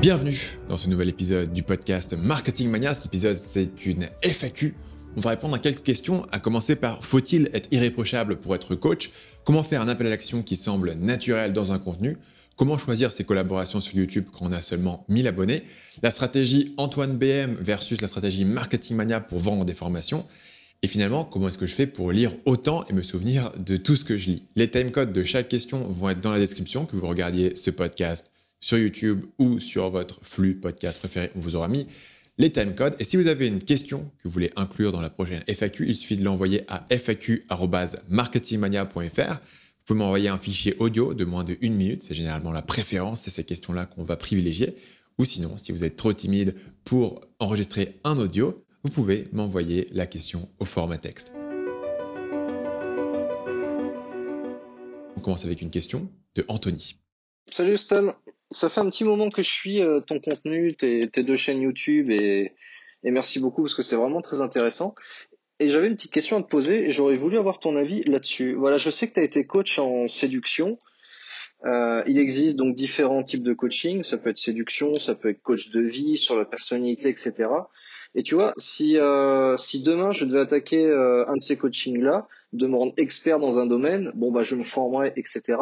Bienvenue dans ce nouvel épisode du podcast Marketing Mania. Cet épisode, c'est une FAQ. On va répondre à quelques questions, à commencer par faut-il être irréprochable pour être coach? Comment faire un appel à l'action qui semble naturel dans un contenu? Comment choisir ses collaborations sur YouTube quand on a seulement 1000 abonnés? La stratégie Antoine BM versus la stratégie Marketing Mania pour vendre des formations. Et finalement, comment est-ce que je fais pour lire autant et me souvenir de tout ce que je lis? Les timecodes de chaque question vont être dans la description, que vous regardiez ce podcast sur YouTube ou sur votre flux podcast préféré, on vous aura mis les timecodes. Et si vous avez une question que vous voulez inclure dans la prochaine FAQ, il suffit de l'envoyer à faq.marketingmania.fr. Vous pouvez m'envoyer un fichier audio de moins de une minute, c'est généralement la préférence, c'est ces questions-là qu'on va privilégier. Ou sinon, si vous êtes trop timide pour enregistrer un audio, vous pouvez m'envoyer la question au format texte. On commence avec une question de Anthony. Salut Stan, ça fait un petit moment que je suis euh, ton contenu, tes, deux chaînes YouTube et, merci beaucoup parce que c'est vraiment très intéressant. Et j'avais une petite question à te poser et j'aurais voulu avoir ton avis là-dessus. Voilà, je sais que tu as été coach en séduction. Euh, il existe donc différents types de coaching. Ça peut être séduction, ça peut être coach de vie, sur la personnalité, etc. Et tu vois, si, euh, si demain je devais attaquer un de ces coachings-là, de me rendre expert dans un domaine, bon bah je me formerais, etc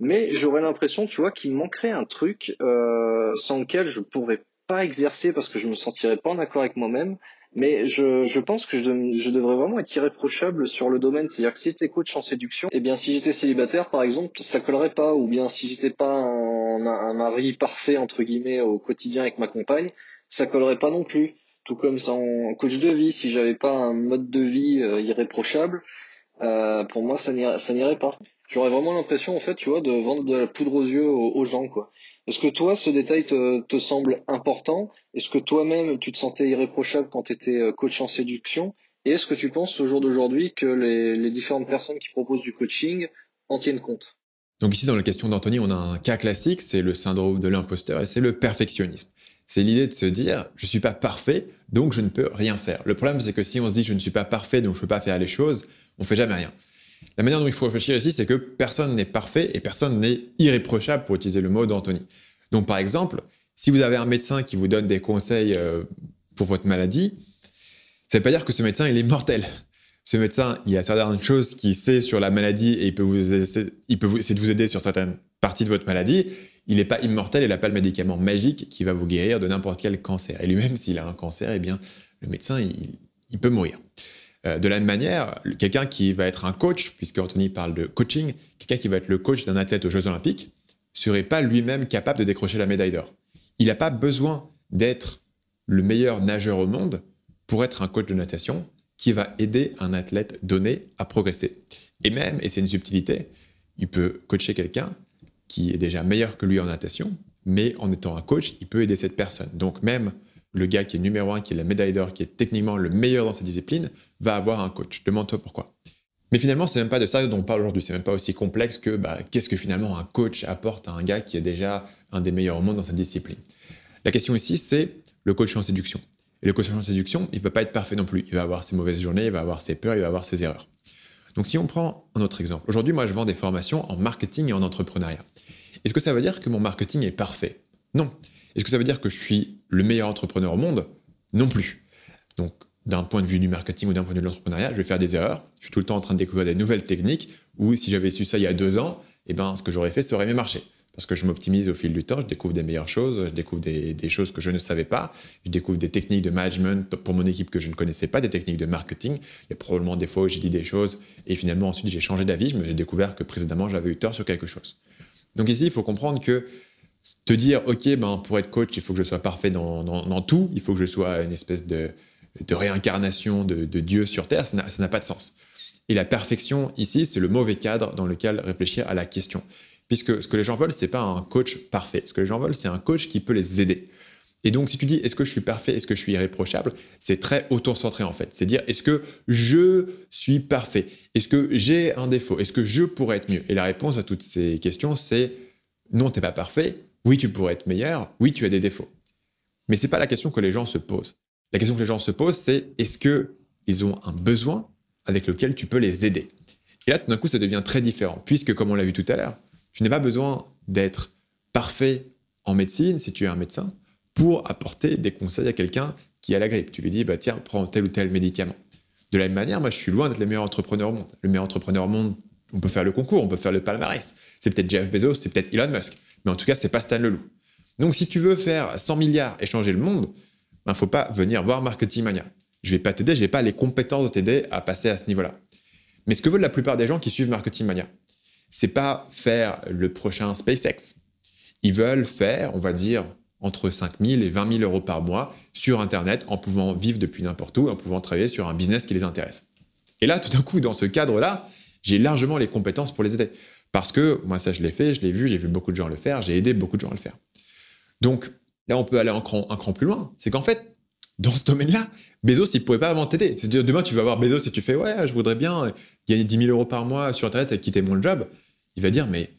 mais j'aurais l'impression, tu vois, qu'il manquerait un truc euh, sans lequel je pourrais pas exercer parce que je me sentirais pas en accord avec moi-même. Mais je, pense que je, devrais vraiment être irréprochable sur le domaine. C'est-à-dire que si j'étais coach en séduction, eh bien si j'étais célibataire par exemple, ça collerait pas. Ou bien si j'étais pas un, mari parfait entre guillemets au quotidien avec ma compagne, ça collerait pas non plus. Tout comme en coach de vie, si j'avais pas un mode de vie euh, irréprochable, euh, pour moi ça n'irait pas. J'aurais vraiment l'impression, en fait, tu vois, de vendre de la poudre aux yeux aux, gens, quoi. Est-ce que toi, ce détail te, semble important? Est-ce que toi-même, tu te sentais irréprochable quand tu étais euh, coach en séduction? Et est-ce que tu penses au jour d'aujourd'hui que les, les différentes personnes qui proposent du coaching en tiennent compte? Donc ici, dans la question d'Anthony, on a un cas classique, c'est le syndrome de l'imposteur et c'est le perfectionnisme. C'est l'idée de se dire, je suis pas parfait, donc je ne peux rien faire. Le problème, c'est que si on se dit, je ne suis pas parfait, donc je ne peux pas faire les choses, on fait jamais rien. La manière dont il faut réfléchir ici, c'est que personne n'est parfait et personne n'est irréprochable, pour utiliser le mot d'Anthony. Donc, par exemple, si vous avez un médecin qui vous donne des conseils euh, pour votre maladie, ça ne veut pas dire que ce médecin, il est mortel. Ce médecin, il a certaines choses qu'il sait sur la maladie et il peut vous essayer de vous aider sur certaines parties de votre maladie. Il n'est pas immortel, il n'a pas le médicament magique qui va vous guérir de n'importe quel cancer. Et lui-même, s'il a un cancer, eh bien, le médecin, il peut mourir. Euh, de la même manière, quelqu'un qui va être un coach, puisque Anthony parle de coaching, quelqu'un qui va être le coach d'un athlète aux Jeux Olympiques, serait pas lui-même capable de décrocher la médaille d'or. Il n'a pas besoin d'être le meilleur nageur au monde pour être un coach de natation qui va aider un athlète donné à progresser. Et même, et c'est une subtilité, il peut coacher quelqu'un qui est déjà meilleur que lui en natation, mais en étant un coach, il peut aider cette personne. Donc même le gars qui est numéro un, qui est la médaille d'or, qui est techniquement le meilleur dans sa discipline, va avoir un coach. Demande-toi pourquoi. Mais finalement, c'est même pas de ça dont on parle aujourd'hui. C'est même pas aussi complexe que bah, qu'est-ce que finalement un coach apporte à un gars qui est déjà un des meilleurs au monde dans sa discipline. La question ici, c'est le coach en séduction. Et le coach en séduction, il ne va pas être parfait non plus. Il va avoir ses mauvaises journées, il va avoir ses peurs, il va avoir ses erreurs. Donc si on prend un autre exemple, aujourd'hui, moi, je vends des formations en marketing et en entrepreneuriat. Est-ce que ça veut dire que mon marketing est parfait? Non. Est-ce que ça veut dire que je suis le meilleur entrepreneur au monde? Non plus. Donc, d'un point de vue du marketing ou d'un point de vue de l'entrepreneuriat, je vais faire des erreurs. Je suis tout le temps en train de découvrir des nouvelles techniques. Ou si j'avais su ça il y a deux ans, eh ben, ce que j'aurais fait, ça aurait mieux marché. Parce que je m'optimise au fil du temps, je découvre des meilleures choses, je découvre des, choses que je ne savais pas, je découvre des techniques de management pour mon équipe que je ne connaissais pas, des techniques de marketing. Il y a probablement des fois où j'ai dit des choses et finalement ensuite j'ai changé d'avis, j'ai découvert que précédemment j'avais eu tort sur quelque chose. Donc ici, il faut comprendre que te dire, OK, ben, pour être coach, il faut que je sois parfait dans, tout, il faut que je sois une espèce de, réincarnation de, Dieu sur Terre, ça n'a pas de sens. Et la perfection, ici, c'est le mauvais cadre dans lequel réfléchir à la question. Puisque ce que les gens veulent, c'est pas un coach parfait. Ce que les gens veulent, c'est un coach qui peut les aider. Et donc, si tu dis est-ce que je suis parfait, est-ce que je suis irréprochable, c'est très auto-centré en fait. C'est dire est-ce que je suis parfait? Est-ce que j'ai un défaut? Est-ce que je pourrais être mieux? Et la réponse à toutes ces questions, c'est non, tu n'es pas parfait, oui, tu pourrais être meilleur. Oui, tu as des défauts. Mais c'est pas la question que les gens se posent. La question que les gens se posent, c'est est-ce que ils ont un besoin avec lequel tu peux les aider? Et là, tout d'un coup, ça devient très différent, puisque comme on l'a vu tout à l'heure, tu n'as pas besoin d'être parfait en médecine, si tu es un médecin, pour apporter des conseils à quelqu'un qui a la grippe. Tu lui dis, bah, tiens, prends tel ou tel médicament. De la même manière, moi, je suis loin d'être le meilleur entrepreneur au monde. Le meilleur entrepreneur au monde, on peut faire le concours, on peut faire le palmarès. C'est peut-être Jeff Bezos, c'est peut-être Elon Musk. Mais en tout cas, c'est pas Stan Leloup. Donc, si tu veux faire 100 milliards et changer le monde, il ben, ne faut pas venir voir Marketing Mania. Je vais pas t'aider, je n'ai pas les compétences de t'aider à passer à ce niveau-là. Mais ce que veulent la plupart des gens qui suivent Marketing Mania, c'est pas faire le prochain SpaceX. Ils veulent faire, on va dire, entre 5 000 et 20 000 euros par mois sur Internet en pouvant vivre depuis n'importe où, en pouvant travailler sur un business qui les intéresse. Et là, tout d'un coup, dans ce cadre-là, j'ai largement les compétences pour les aider. Parce que moi, ça, je l'ai fait, je l'ai vu, j'ai vu beaucoup de gens le faire, j'ai aidé beaucoup de gens à le faire. Donc, là, on peut aller un cran, plus loin. C'est qu'en fait, dans ce domaine-là, Bezos, il ne pourrait pas avant t'aider. C'est-à-dire, demain, tu vas voir Bezos et tu fais Ouais, je voudrais bien gagner 10 000 euros par mois sur Internet et quitter mon job. Il va dire Mais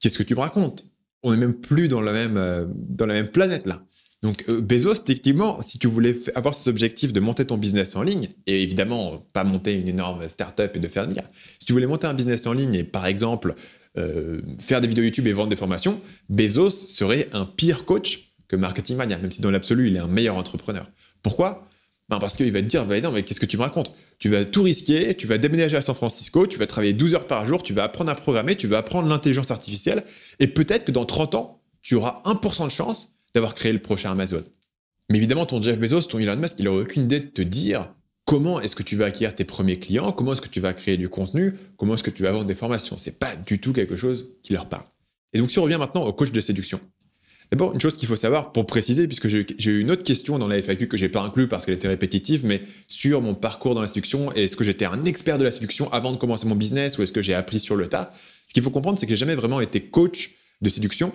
qu'est-ce que tu me racontes? On n'est même plus dans la même, euh, dans la même planète là. Donc, euh, Bezos, techniquement, si tu voulais avoir cet objectif de monter ton business en ligne, et évidemment, pas monter une énorme startup et de faire milliards, si tu voulais monter un business en ligne et par exemple euh, faire des vidéos YouTube et vendre des formations, Bezos serait un pire coach Marketing Mania, même si dans l'absolu, il est un meilleur entrepreneur. Pourquoi? Ben Parce qu'il va te dire, ben non, mais qu'est-ce que tu me racontes? Tu vas tout risquer, tu vas déménager à San Francisco, tu vas travailler 12 heures par jour, tu vas apprendre à programmer, tu vas apprendre l'intelligence artificielle, et peut-être que dans 30 ans, tu auras 1% de chance d'avoir créé le prochain Amazon. Mais évidemment, ton Jeff Bezos, ton Elon Musk, il n'a aucune idée de te dire comment est-ce que tu vas acquérir tes premiers clients, comment est-ce que tu vas créer du contenu, comment est-ce que tu vas vendre des formations. C'est pas du tout quelque chose qui leur parle. Et donc, si on revient maintenant au coach de séduction. D'abord, une chose qu'il faut savoir pour préciser, puisque j'ai eu une autre question dans la FAQ que j'ai pas inclus parce qu'elle était répétitive, mais sur mon parcours dans la séduction, est-ce que j'étais un expert de la séduction avant de commencer mon business ou est-ce que j'ai appris sur le tas? Ce qu'il faut comprendre, c'est que j'ai jamais vraiment été coach de séduction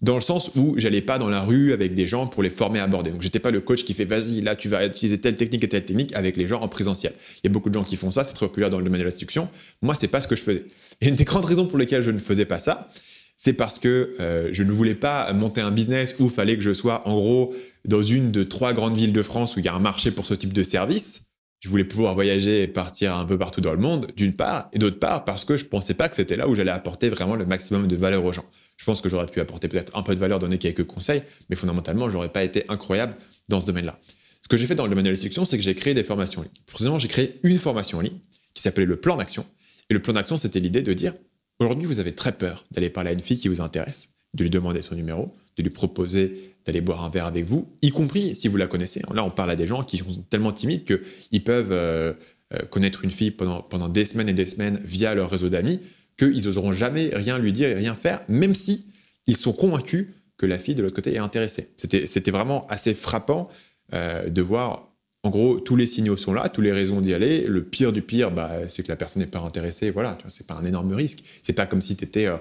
dans le sens où j'allais pas dans la rue avec des gens pour les former à aborder. Donc j'étais pas le coach qui fait vas-y là tu vas utiliser telle technique et telle technique avec les gens en présentiel. Il y a beaucoup de gens qui font ça, c'est très populaire dans le domaine de la séduction. Moi c'est pas ce que je faisais. Et une des grandes raisons pour lesquelles je ne faisais pas ça, c'est parce que euh, je ne voulais pas monter un business où il fallait que je sois en gros dans une de trois grandes villes de France où il y a un marché pour ce type de service. Je voulais pouvoir voyager et partir un peu partout dans le monde, d'une part, et d'autre part parce que je pensais pas que c'était là où j'allais apporter vraiment le maximum de valeur aux gens. Je pense que j'aurais pu apporter peut-être un peu de valeur, donner quelques conseils, mais fondamentalement, j'aurais pas été incroyable dans ce domaine-là. Ce que j'ai fait dans le domaine de la séduction, c'est que j'ai créé des formations en ligne. Précisément, j'ai créé une formation en ligne qui s'appelait le plan d'action. Et le plan d'action, c'était l'idée de dire aujourd'hui, vous avez très peur d'aller parler à une fille qui vous intéresse, de lui demander son numéro, de lui proposer d'aller boire un verre avec vous, y compris si vous la connaissez. Là, on parle à des gens qui sont tellement timides qu'ils peuvent euh, euh, connaître une fille pendant, des semaines et des semaines via leur réseau d'amis qu'ils n'oseront jamais rien lui dire et rien faire, même si ils sont convaincus que la fille de l'autre côté est intéressée. C'était vraiment assez frappant euh, de voir, en gros, tous les signaux sont là, toutes les raisons d'y aller. Le pire du pire, bah, c'est que la personne n'est pas intéressée. Voilà, c'est pas un énorme risque. C'est pas comme si tu étais euh,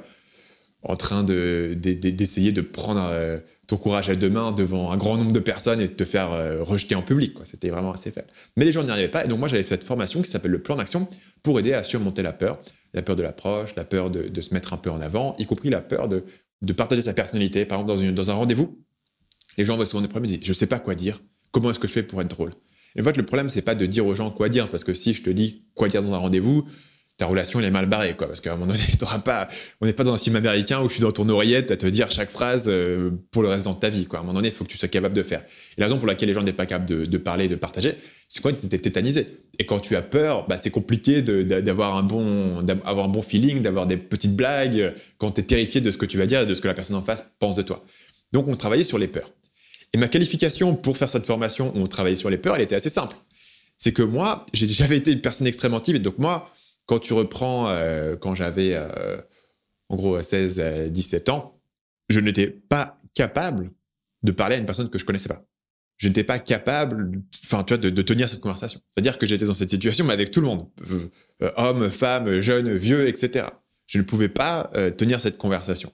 en train d'essayer de, prendre euh, ton courage à deux mains devant un grand nombre de personnes et de te faire rejeter en public. C'était vraiment assez faible. Mais les gens n'y arrivaient pas. Et donc, moi, j'avais fait cette formation qui s'appelle le plan d'action pour aider à surmonter la peur, la peur de l'approche, la peur de, se mettre un peu en avant, y compris la peur de, partager sa personnalité. Par exemple, dans, un rendez-vous, les gens voient souvent des problèmes et disent Je ne sais pas quoi dire, comment est-ce que je fais pour être drôle? Et en fait, le problème, c'est pas de dire aux gens quoi dire, parce que si je te dis quoi dire dans un rendez-vous, ta relation elle est mal barrée quoi. Parce qu'à un moment donné t'auras pas on n'est pas dans un film américain où je suis dans ton oreillette à te dire chaque phrase euh, pour le reste de ta vie quoi. À un moment donné il faut que tu sois capable de faire. Et la raison pour laquelle les gens n'est pas capables de, parler de partager c'est quoi? C'était tétanisé. Et quand tu as peur bah, c'est compliqué d'avoir un bon d'avoir un bon feeling d'avoir des petites blagues quand tu es terrifié de ce que tu vas dire et de ce que la personne en face pense de toi. Donc on travaillait sur les peurs et ma qualification pour faire cette formation où on travaillait sur les peurs elle était assez simple c'est que moi j'avais été une personne extrêmement timide donc moi quand tu reprends, euh, quand j'avais euh, en gros 16, 17 ans, je n'étais pas capable de parler à une personne que je connaissais pas. Je n'étais pas capable, enfin, tu vois, de, tenir cette conversation. C'est-à-dire que j'étais dans cette situation, mais avec tout le monde, euh, hommes, femmes, jeunes, vieux, etc. Je ne pouvais pas tenir cette conversation.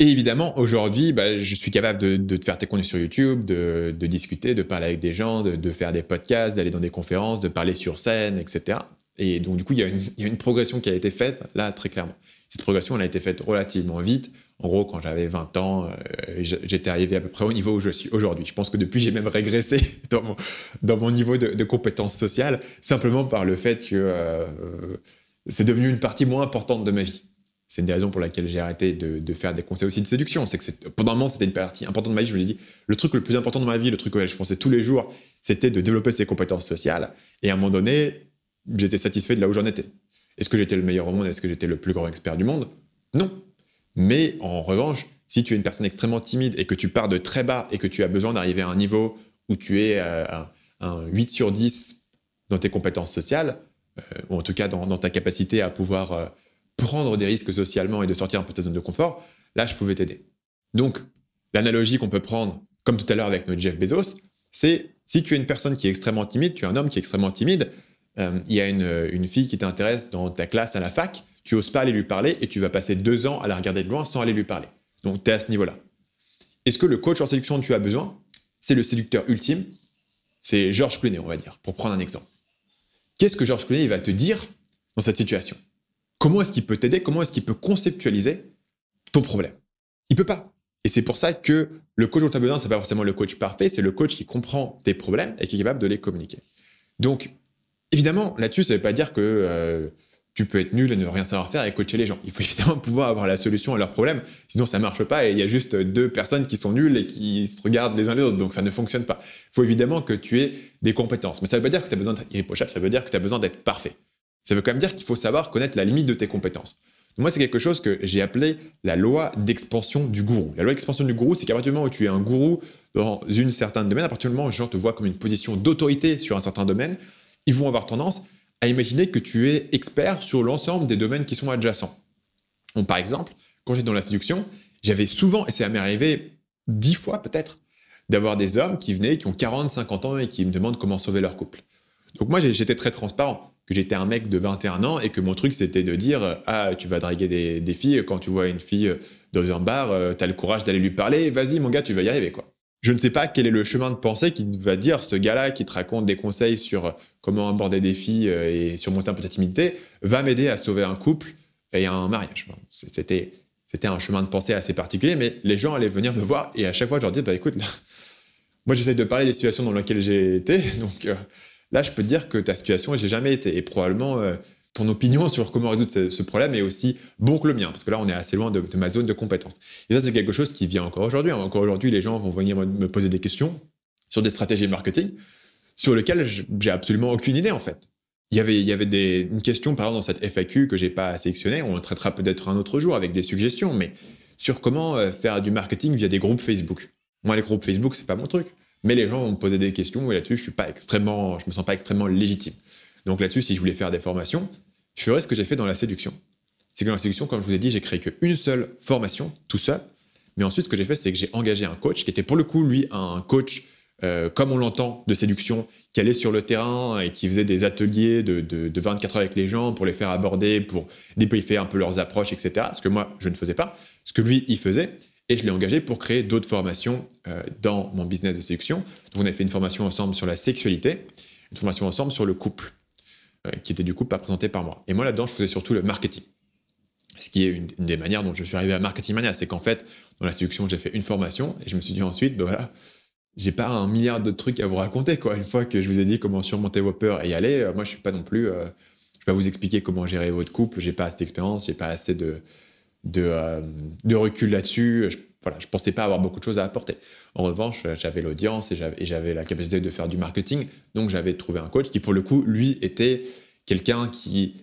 Et évidemment, aujourd'hui, bah, je suis capable de, te faire tes contenus sur YouTube, de, discuter, de parler avec des gens, de faire des podcasts, d'aller dans des conférences, de parler sur scène, etc. Et donc, du coup, il y, a une, progression qui a été faite, là, très clairement. Cette progression, elle a été faite relativement vite. En gros, quand j'avais 20 ans, euh, j'étais arrivé à peu près au niveau où je suis aujourd'hui. Je pense que depuis, j'ai même régressé dans mon, niveau de, de compétences sociales, simplement par le fait que euh, c'est devenu une partie moins importante de ma vie. C'est une des raisons pour laquelle j'ai arrêté de, faire des conseils aussi de séduction. C'est que pendant un moment, c'était une partie importante de ma vie. Je me suis dit, le truc le plus important de ma vie, le truc auquel je pensais tous les jours, c'était de développer ses compétences sociales. Et à un moment donné, j'étais satisfait de là où j'en étais. Est-ce que j'étais le meilleur au monde? Est-ce que j'étais le plus grand expert du monde? Non. Mais en revanche, si tu es une personne extrêmement timide et que tu pars de très bas et que tu as besoin d'arriver à un niveau où tu es euh, un, 8 sur 10 dans tes compétences sociales, euh, ou en tout cas dans, ta capacité à pouvoir euh, prendre des risques socialement et de sortir un peu de ta zone de confort, là, je pouvais t'aider. Donc, l'analogie qu'on peut prendre, comme tout à l'heure avec notre Jeff Bezos, c'est si tu es une personne qui est extrêmement timide, tu es un homme qui est extrêmement timide, il y a une, une fille qui t'intéresse dans ta classe à la fac, tu oses pas aller lui parler et tu vas passer deux ans à la regarder de loin sans aller lui parler. Donc, tu es à ce niveau-là. Est-ce que le coach en séduction dont tu as besoin, c'est le séducteur ultime? C'est Georges Clooney, on va dire, pour prendre un exemple. Qu'est-ce que Georges Clooney va te dire dans cette situation? Comment est-ce qu'il peut t'aider? Comment est-ce qu'il peut conceptualiser ton problème? Il peut pas. Et c'est pour ça que le coach dont tu as besoin, c'est pas forcément le coach parfait, c'est le coach qui comprend tes problèmes et qui est capable de les communiquer. Donc, évidemment, là-dessus, ça ne veut pas dire que euh, tu peux être nul et ne rien savoir faire et coacher les gens. Il faut évidemment pouvoir avoir la solution à leurs problèmes, sinon ça marche pas et il y a juste deux personnes qui sont nulles et qui se regardent les uns les autres, donc ça ne fonctionne pas. Il faut évidemment que tu aies des compétences, mais ça ne veut pas dire que tu as besoin d'être irréprochable, ça veut dire que tu as besoin d'être parfait. Ça veut quand même dire qu'il faut savoir connaître la limite de tes compétences. Moi, c'est quelque chose que j'ai appelé la loi d'expansion du gourou. La loi d'expansion du gourou, c'est qu'à partir du moment où tu es un gourou dans une certaine domaine, à partir du moment où les gens te voient comme une position d'autorité sur un certain domaine, ils vont avoir tendance à imaginer que tu es expert sur l'ensemble des domaines qui sont adjacents. Par exemple, quand j'étais dans la séduction, j'avais souvent, et ça m'est arrivé dix fois peut-être, d'avoir des hommes qui venaient, qui ont 40, 50 ans et qui me demandent comment sauver leur couple. Donc moi, j'étais très transparent, que j'étais un mec de 21 ans et que mon truc, c'était de dire, ah, tu vas draguer des, filles, quand tu vois une fille dans un bar, euh, tu as le courage d'aller lui parler, vas-y mon gars, tu vas y arriver, quoi. Je ne sais pas quel est le chemin de pensée qui va dire ce gars-là qui te raconte des conseils sur comment aborder des filles euh, et surmonter un peu ta timidité, va m'aider à sauver un couple et un mariage. C'était, c'était un chemin de pensée assez particulier, mais les gens allaient venir me voir et à chaque fois, je leur disais, bah écoute, moi j'essaie de parler des situations dans lesquelles j'ai été, donc euh, là, je peux te dire que ta situation, j'ai jamais été. Et probablement, euh, ton opinion sur comment résoudre ce, problème est aussi bon que le mien, parce que là, on est assez loin de, ma zone de compétence. Et ça, c'est quelque chose qui vient encore aujourd'hui. Hein. Encore aujourd'hui, les gens vont venir me poser des questions sur des stratégies marketing sur lequel j'ai absolument aucune idée en fait. Il y avait, une question, par exemple, dans cette FAQ que j'ai pas sélectionnée, on traitera peut-être un autre jour avec des suggestions, mais sur comment euh, faire du marketing via des groupes Facebook. Moi, les groupes Facebook, c'est pas mon truc. Mais les gens vont me des questions et là-dessus, je suis pas extrêmement, je me sens pas extrêmement légitime. Donc là-dessus, si je voulais faire des formations, je ferais ce que j'ai fait dans la séduction. C'est que dans la séduction, comme je vous ai dit, j'ai créé qu'une seule formation, tout seul. Mais ensuite, ce que j'ai fait, c'est que j'ai engagé un coach qui était pour le coup, lui, un coach euh, comme on l'entend, de séduction, qui allait sur le terrain et qui faisait des ateliers de, de, 24 heures avec les gens pour les faire aborder, pour débriefer un peu leurs approches, etc. Ce que moi, je ne faisais pas, ce que lui, il faisait. Et je l'ai engagé pour créer d'autres formations euh, dans mon business de séduction. Donc, on a fait une formation ensemble sur la sexualité, une formation ensemble sur le couple, euh, qui était du coup pas présentée par moi. Et moi, là-dedans, je faisais surtout le marketing. Ce qui est une, des manières dont je suis arrivé à Marketing Mania, c'est qu'en fait, dans la séduction, j'ai fait une formation et je me suis dit ensuite, ben voilà, j'ai pas un milliard de trucs à vous raconter quoi. Une fois que je vous ai dit comment surmonter vos peurs et y aller, euh, moi je suis pas non plus. Je vais pas vous expliquer comment gérer votre couple. J'ai pas assez d'expérience, j'ai pas assez de de, euh, de recul là-dessus. Je, voilà, je pensais pas avoir beaucoup de choses à apporter. En revanche, j'avais l'audience et j'avais la capacité de faire du marketing. Donc j'avais trouvé un coach qui pour le coup lui était quelqu'un qui,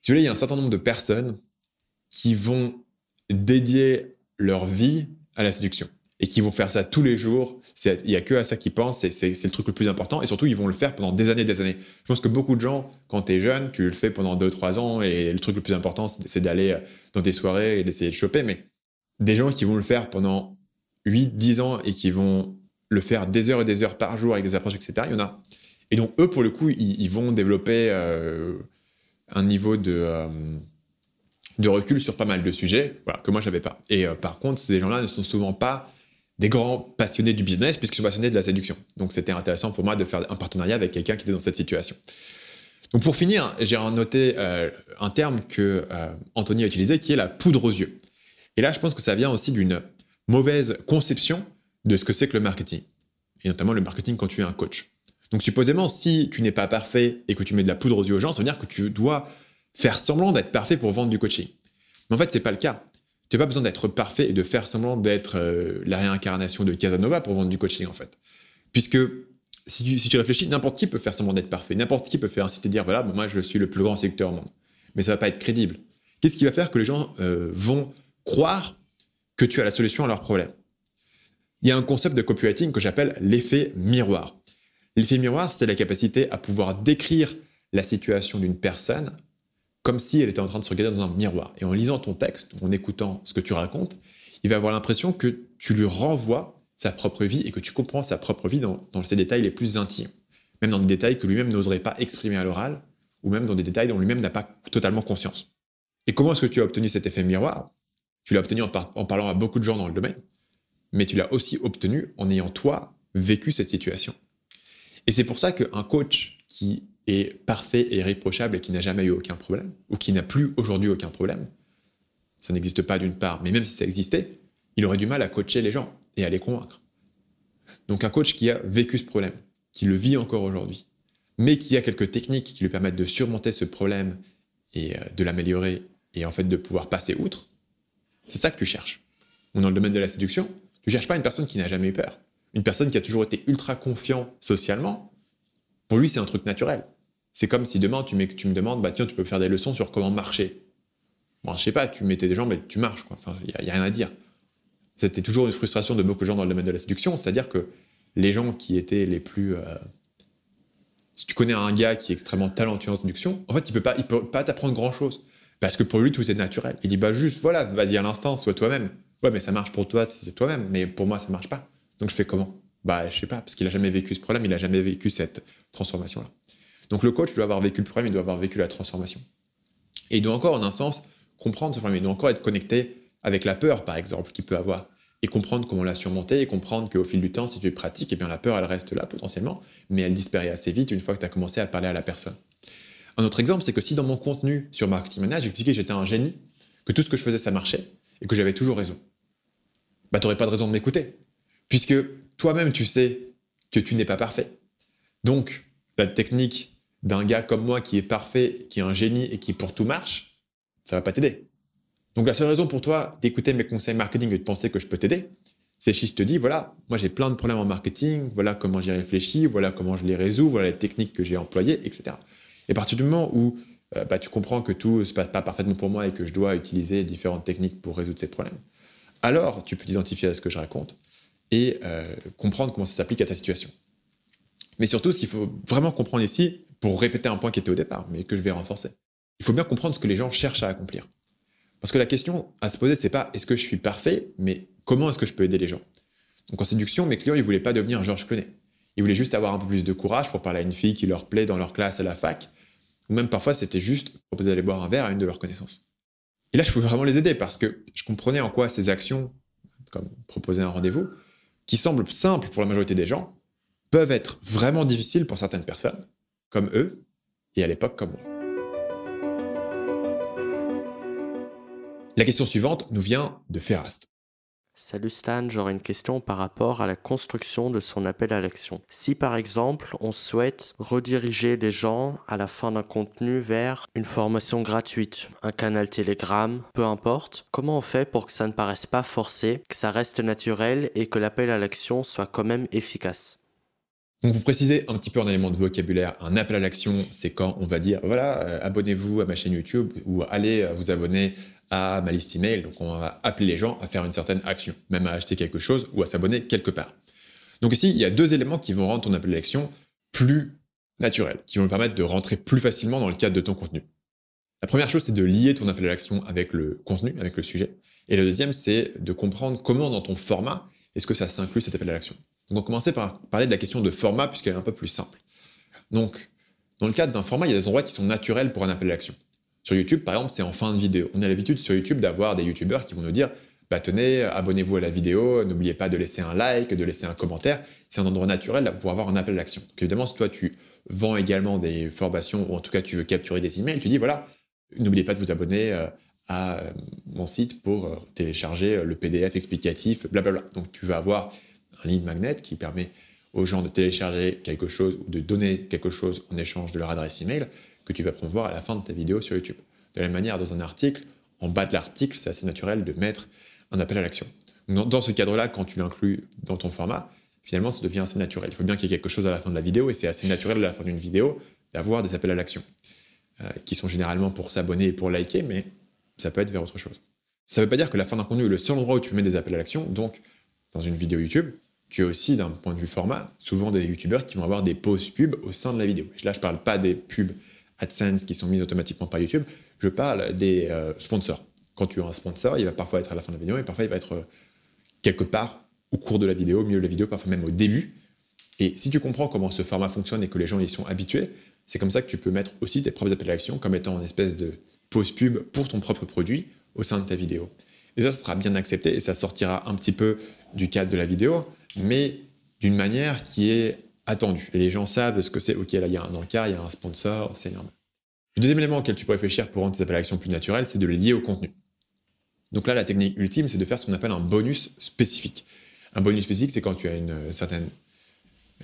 si vous il y a un certain nombre de personnes qui vont dédier leur vie à la séduction et qui vont faire ça tous les jours. Il n'y a que à ça qu'ils pensent, c'est le truc le plus important. Et surtout, ils vont le faire pendant des années et des années. Je pense que beaucoup de gens, quand tu es jeune, tu le fais pendant 2-3 ans et le truc le plus important, c'est d'aller euh, dans des soirées et d'essayer de choper. Mais des gens qui vont le faire pendant 8-10 ans et qui vont le faire des heures et des heures par jour avec des approches, etc., il y en a. Et donc, eux, pour le coup, ils, vont développer euh, un niveau de. Euh, de recul sur pas mal de sujets que moi j'avais pas. Et par contre, ces gens-là ne sont souvent pas des grands passionnés du business puisque je suis passionné de la séduction. Donc c'était intéressant pour moi de faire un partenariat avec quelqu'un qui était dans cette situation. Donc pour finir, j'ai noté euh, un terme que euh, Anthony a utilisé qui est la poudre aux yeux. Et là, je pense que ça vient aussi d'une mauvaise conception de ce que c'est que le marketing, et notamment le marketing quand tu es un coach. Donc supposément, si tu n'es pas parfait et que tu mets de la poudre aux yeux aux gens, ça veut dire que tu dois faire semblant d'être parfait pour vendre du coaching. Mais en fait, c'est pas le cas. Tu n'as pas besoin d'être parfait et de faire semblant d'être euh, la réincarnation de Casanova pour vendre du coaching, en fait. Puisque si tu, réfléchis, n'importe qui peut faire semblant d'être parfait. N'importe qui peut faire inciter dire voilà, moi je suis le plus grand secteur au monde. Mais ça va pas être crédible. Qu'est-ce qui va faire que les gens euh, vont croire que tu as la solution à leurs problèmes Il y a un concept de copywriting que j'appelle l'effet miroir. L'effet miroir, c'est la capacité à pouvoir décrire la situation d'une personne comme si elle était en train de se regarder dans un miroir. Et en lisant ton texte, en écoutant ce que tu racontes, il va avoir l'impression que tu lui renvoies sa propre vie et que tu comprends sa propre vie dans, dans ses détails les plus intimes. Même dans des détails que lui-même n'oserait pas exprimer à l'oral, ou même dans des détails dont lui-même n'a pas totalement conscience. Et comment est-ce que tu as obtenu cet effet miroir? Tu l'as obtenu en, en, parlant à beaucoup de gens dans le domaine, mais tu l'as aussi obtenu en ayant toi vécu cette situation. Et c'est pour ça qu'un coach qui est parfait et irréprochable et qui n'a jamais eu aucun problème, ou qui n'a plus aujourd'hui aucun problème, ça n'existe pas d'une part, mais même si ça existait, il aurait du mal à coacher les gens et à les convaincre. Donc un coach qui a vécu ce problème, qui le vit encore aujourd'hui, mais qui a quelques techniques qui lui permettent de surmonter ce problème et euh, de l'améliorer et en fait de pouvoir passer outre, c'est ça que tu cherches. Dans le domaine de la séduction, tu cherches pas une personne qui n'a jamais eu peur, une personne qui a toujours été ultra confiant socialement. Pour lui, c'est un truc naturel. C'est comme si demain, tu, me demandes, bah tiens, tu peux faire des leçons sur comment marcher. Bon, je sais pas, tu mettais des gens, mais tu marches. Enfin, il n'y a, rien à dire. C'était toujours une frustration de beaucoup de gens dans le domaine de la séduction, c'est-à-dire que les gens qui étaient les plus. Euh, si tu connais un gars qui est extrêmement talentueux en séduction, en fait, il peut pas, il peut pas t'apprendre grand-chose. Parce que pour lui, tout est naturel. Il dit, bah juste, voilà, vas-y à l'instant, sois toi-même. Ouais, mais ça marche pour toi, c'est toi-même. Mais pour moi, ça marche pas. Donc je fais comment? Bah, je sais pas, parce qu'il a jamais vécu ce problème, il a jamais vécu cette transformation-là. Donc le coach doit avoir vécu le problème, il doit avoir vécu la transformation. Et il doit encore, en un sens, comprendre ce problème. Il doit encore être connecté avec la peur, par exemple, qu'il peut avoir. Et comprendre comment la surmonter et comprendre qu'au fil du temps, si tu pratiques, eh bien la peur, elle reste là potentiellement, mais elle disparaît assez vite une fois que tu as commencé à parler à la personne. Un autre exemple, c'est que si dans mon contenu sur Marketing Manager, j'expliquais que j'étais un génie, que tout ce que je faisais, ça marchait, et que j'avais toujours raison, bah, tu n'aurais pas de raison de m'écouter. Puisque toi-même, tu sais que tu n'es pas parfait. Donc, la technique d'un gars comme moi qui est parfait, qui est un génie et qui pour tout marche, ça va pas t'aider. Donc la seule raison pour toi d'écouter mes conseils marketing et de penser que je peux t'aider, c'est si je te dis, voilà, moi j'ai plein de problèmes en marketing, voilà comment j'y réfléchis, voilà comment je les résous, voilà les techniques que j'ai employées, etc. Et à partir du moment où euh, bah, tu comprends que tout ne se passe pas parfaitement pour moi et que je dois utiliser différentes techniques pour résoudre ces problèmes, alors tu peux t'identifier à ce que je raconte et euh, comprendre comment ça s'applique à ta situation. Mais surtout, ce qu'il faut vraiment comprendre ici, pour répéter un point qui était au départ, mais que je vais renforcer. Il faut bien comprendre ce que les gens cherchent à accomplir. Parce que la question à se poser, c'est pas est-ce que je suis parfait, mais comment est-ce que je peux aider les gens? Donc en séduction, mes clients, ils voulaient pas devenir Georges Clooney. Ils voulaient juste avoir un peu plus de courage pour parler à une fille qui leur plaît dans leur classe à la fac, ou même parfois c'était juste proposer d'aller boire un verre à une de leurs connaissances. Et là, je pouvais vraiment les aider parce que je comprenais en quoi ces actions, comme proposer un rendez-vous, qui semblent simples pour la majorité des gens, peuvent être vraiment difficiles pour certaines personnes, comme eux, et à l'époque comme moi. La question suivante nous vient de Ferrast. Salut Stan, j'aurais une question par rapport à la construction de son appel à l'action. Si par exemple on souhaite rediriger les gens à la fin d'un contenu vers une formation gratuite, un canal Telegram, peu importe, comment on fait pour que ça ne paraisse pas forcé, que ça reste naturel et que l'appel à l'action soit quand même efficace? Donc, pour préciser un petit peu en élément de vocabulaire, un appel à l'action, c'est quand on va dire voilà, euh, abonnez-vous à ma chaîne YouTube ou allez euh, vous abonner à ma liste email. Donc, on va appeler les gens à faire une certaine action, même à acheter quelque chose ou à s'abonner quelque part. Donc, ici, il y a deux éléments qui vont rendre ton appel à l'action plus naturel, qui vont permettre de rentrer plus facilement dans le cadre de ton contenu. La première chose, c'est de lier ton appel à l'action avec le contenu, avec le sujet. Et le deuxième, c'est de comprendre comment dans ton format est-ce que ça s'inclut cet appel à l'action. Donc on commencer par parler de la question de format puisqu'elle est un peu plus simple. Donc, dans le cadre d'un format, il y a des endroits qui sont naturels pour un appel à l'action. Sur YouTube, par exemple, c'est en fin de vidéo. On a l'habitude sur YouTube d'avoir des YouTubeurs qui vont nous dire bah, tenez, abonnez-vous à la vidéo, n'oubliez pas de laisser un like, de laisser un commentaire. C'est un endroit naturel pour avoir un appel à l'action. Évidemment, si toi tu vends également des formations ou en tout cas tu veux capturer des emails, tu dis voilà, n'oubliez pas de vous abonner euh, à euh, mon site pour euh, télécharger le PDF explicatif, blablabla. Donc tu vas avoir un lead magnet qui permet aux gens de télécharger quelque chose ou de donner quelque chose en échange de leur adresse email que tu vas promouvoir à la fin de ta vidéo sur YouTube. De la même manière, dans un article, en bas de l'article, c'est assez naturel de mettre un appel à l'action. Dans, ce cadre-là, quand tu l'inclus dans ton format, finalement, ça devient assez naturel. Il faut bien qu'il y ait quelque chose à la fin de la vidéo, et c'est assez naturel à la fin d'une vidéo d'avoir des appels à l'action, euh, qui sont généralement pour s'abonner et pour liker, mais ça peut être vers autre chose. Ça ne veut pas dire que la fin d'un contenu est le seul endroit où tu mettre des appels à l'action. Donc, dans une vidéo YouTube, as aussi, d'un point de vue format, souvent des YouTubeurs qui vont avoir des pauses pubs au sein de la vidéo. Là, je ne parle pas des pubs AdSense qui sont mises automatiquement par YouTube, je parle des euh, sponsors. Quand tu as un sponsor, il va parfois être à la fin de la vidéo et parfois il va être euh, quelque part au cours de la vidéo, au milieu de la vidéo, parfois même au début. Et si tu comprends comment ce format fonctionne et que les gens y sont habitués, c'est comme ça que tu peux mettre aussi tes propres appels à l'action comme étant une espèce de pause pub pour ton propre produit au sein de ta vidéo. Et ça, ça sera bien accepté et ça sortira un petit peu du cadre de la vidéo, mais d'une manière qui est attendue. Et les gens savent ce que c'est. Ok, là, il y a un encart, il y a un sponsor, c'est normal. Le deuxième élément auquel tu peux réfléchir pour rendre tes appels à plus naturels, c'est de les lier au contenu. Donc là, la technique ultime, c'est de faire ce qu'on appelle un bonus spécifique. Un bonus spécifique, c'est quand tu as une euh, certaine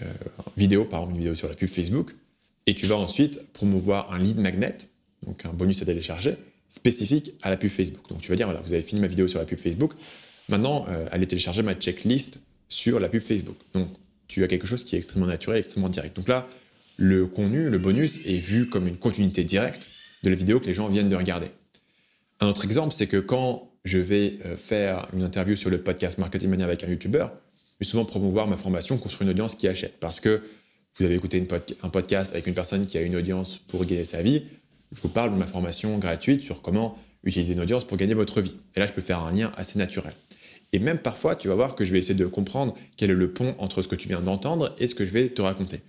euh, vidéo, par exemple une vidéo sur la pub Facebook, et tu vas ensuite promouvoir un lead magnet, donc un bonus à télécharger, spécifique à la pub Facebook. Donc tu vas dire, voilà, vous avez fini ma vidéo sur la pub Facebook, maintenant euh, allez télécharger ma checklist sur la pub Facebook. Donc tu as quelque chose qui est extrêmement naturel, extrêmement direct. Donc là, le contenu, le bonus, est vu comme une continuité directe de la vidéo que les gens viennent de regarder. Un autre exemple, c'est que quand je vais euh, faire une interview sur le podcast Marketing Mania avec un YouTuber, je vais souvent promouvoir ma formation Construire une audience qui achète. Parce que vous avez écouté un podcast avec une personne qui a une audience pour gagner sa vie, je vous parle de ma formation gratuite sur comment utiliser une audience pour gagner votre vie. Et là, je peux faire un lien assez naturel. Et même parfois, tu vas voir que je vais essayer de comprendre quel est le pont entre ce que tu viens d'entendre et ce que je vais te raconter.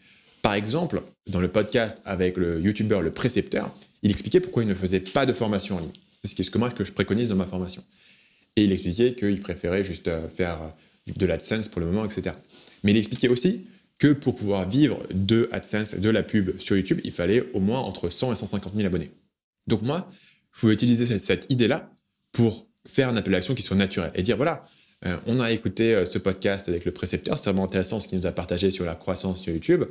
Par exemple, dans le podcast avec le YouTuber Le Précepteur, il expliquait pourquoi il ne faisait pas de formation en ligne. C'est ce que, que je préconise dans ma formation. Et il expliquait qu'il préférait juste euh, faire euh, de l'AdSense pour le moment, etc. Mais il expliquait aussi que pour pouvoir vivre de AdSense, de la pub sur YouTube, il fallait au moins entre 100 et 150 000 abonnés. Donc moi, je pouvais utiliser cette, idée-là pour faire un appel à l'action qui soit naturel et dire voilà, euh, on a écouté ce podcast avec le précepteur, c'est vraiment intéressant ce qu'il nous a partagé sur la croissance sur YouTube.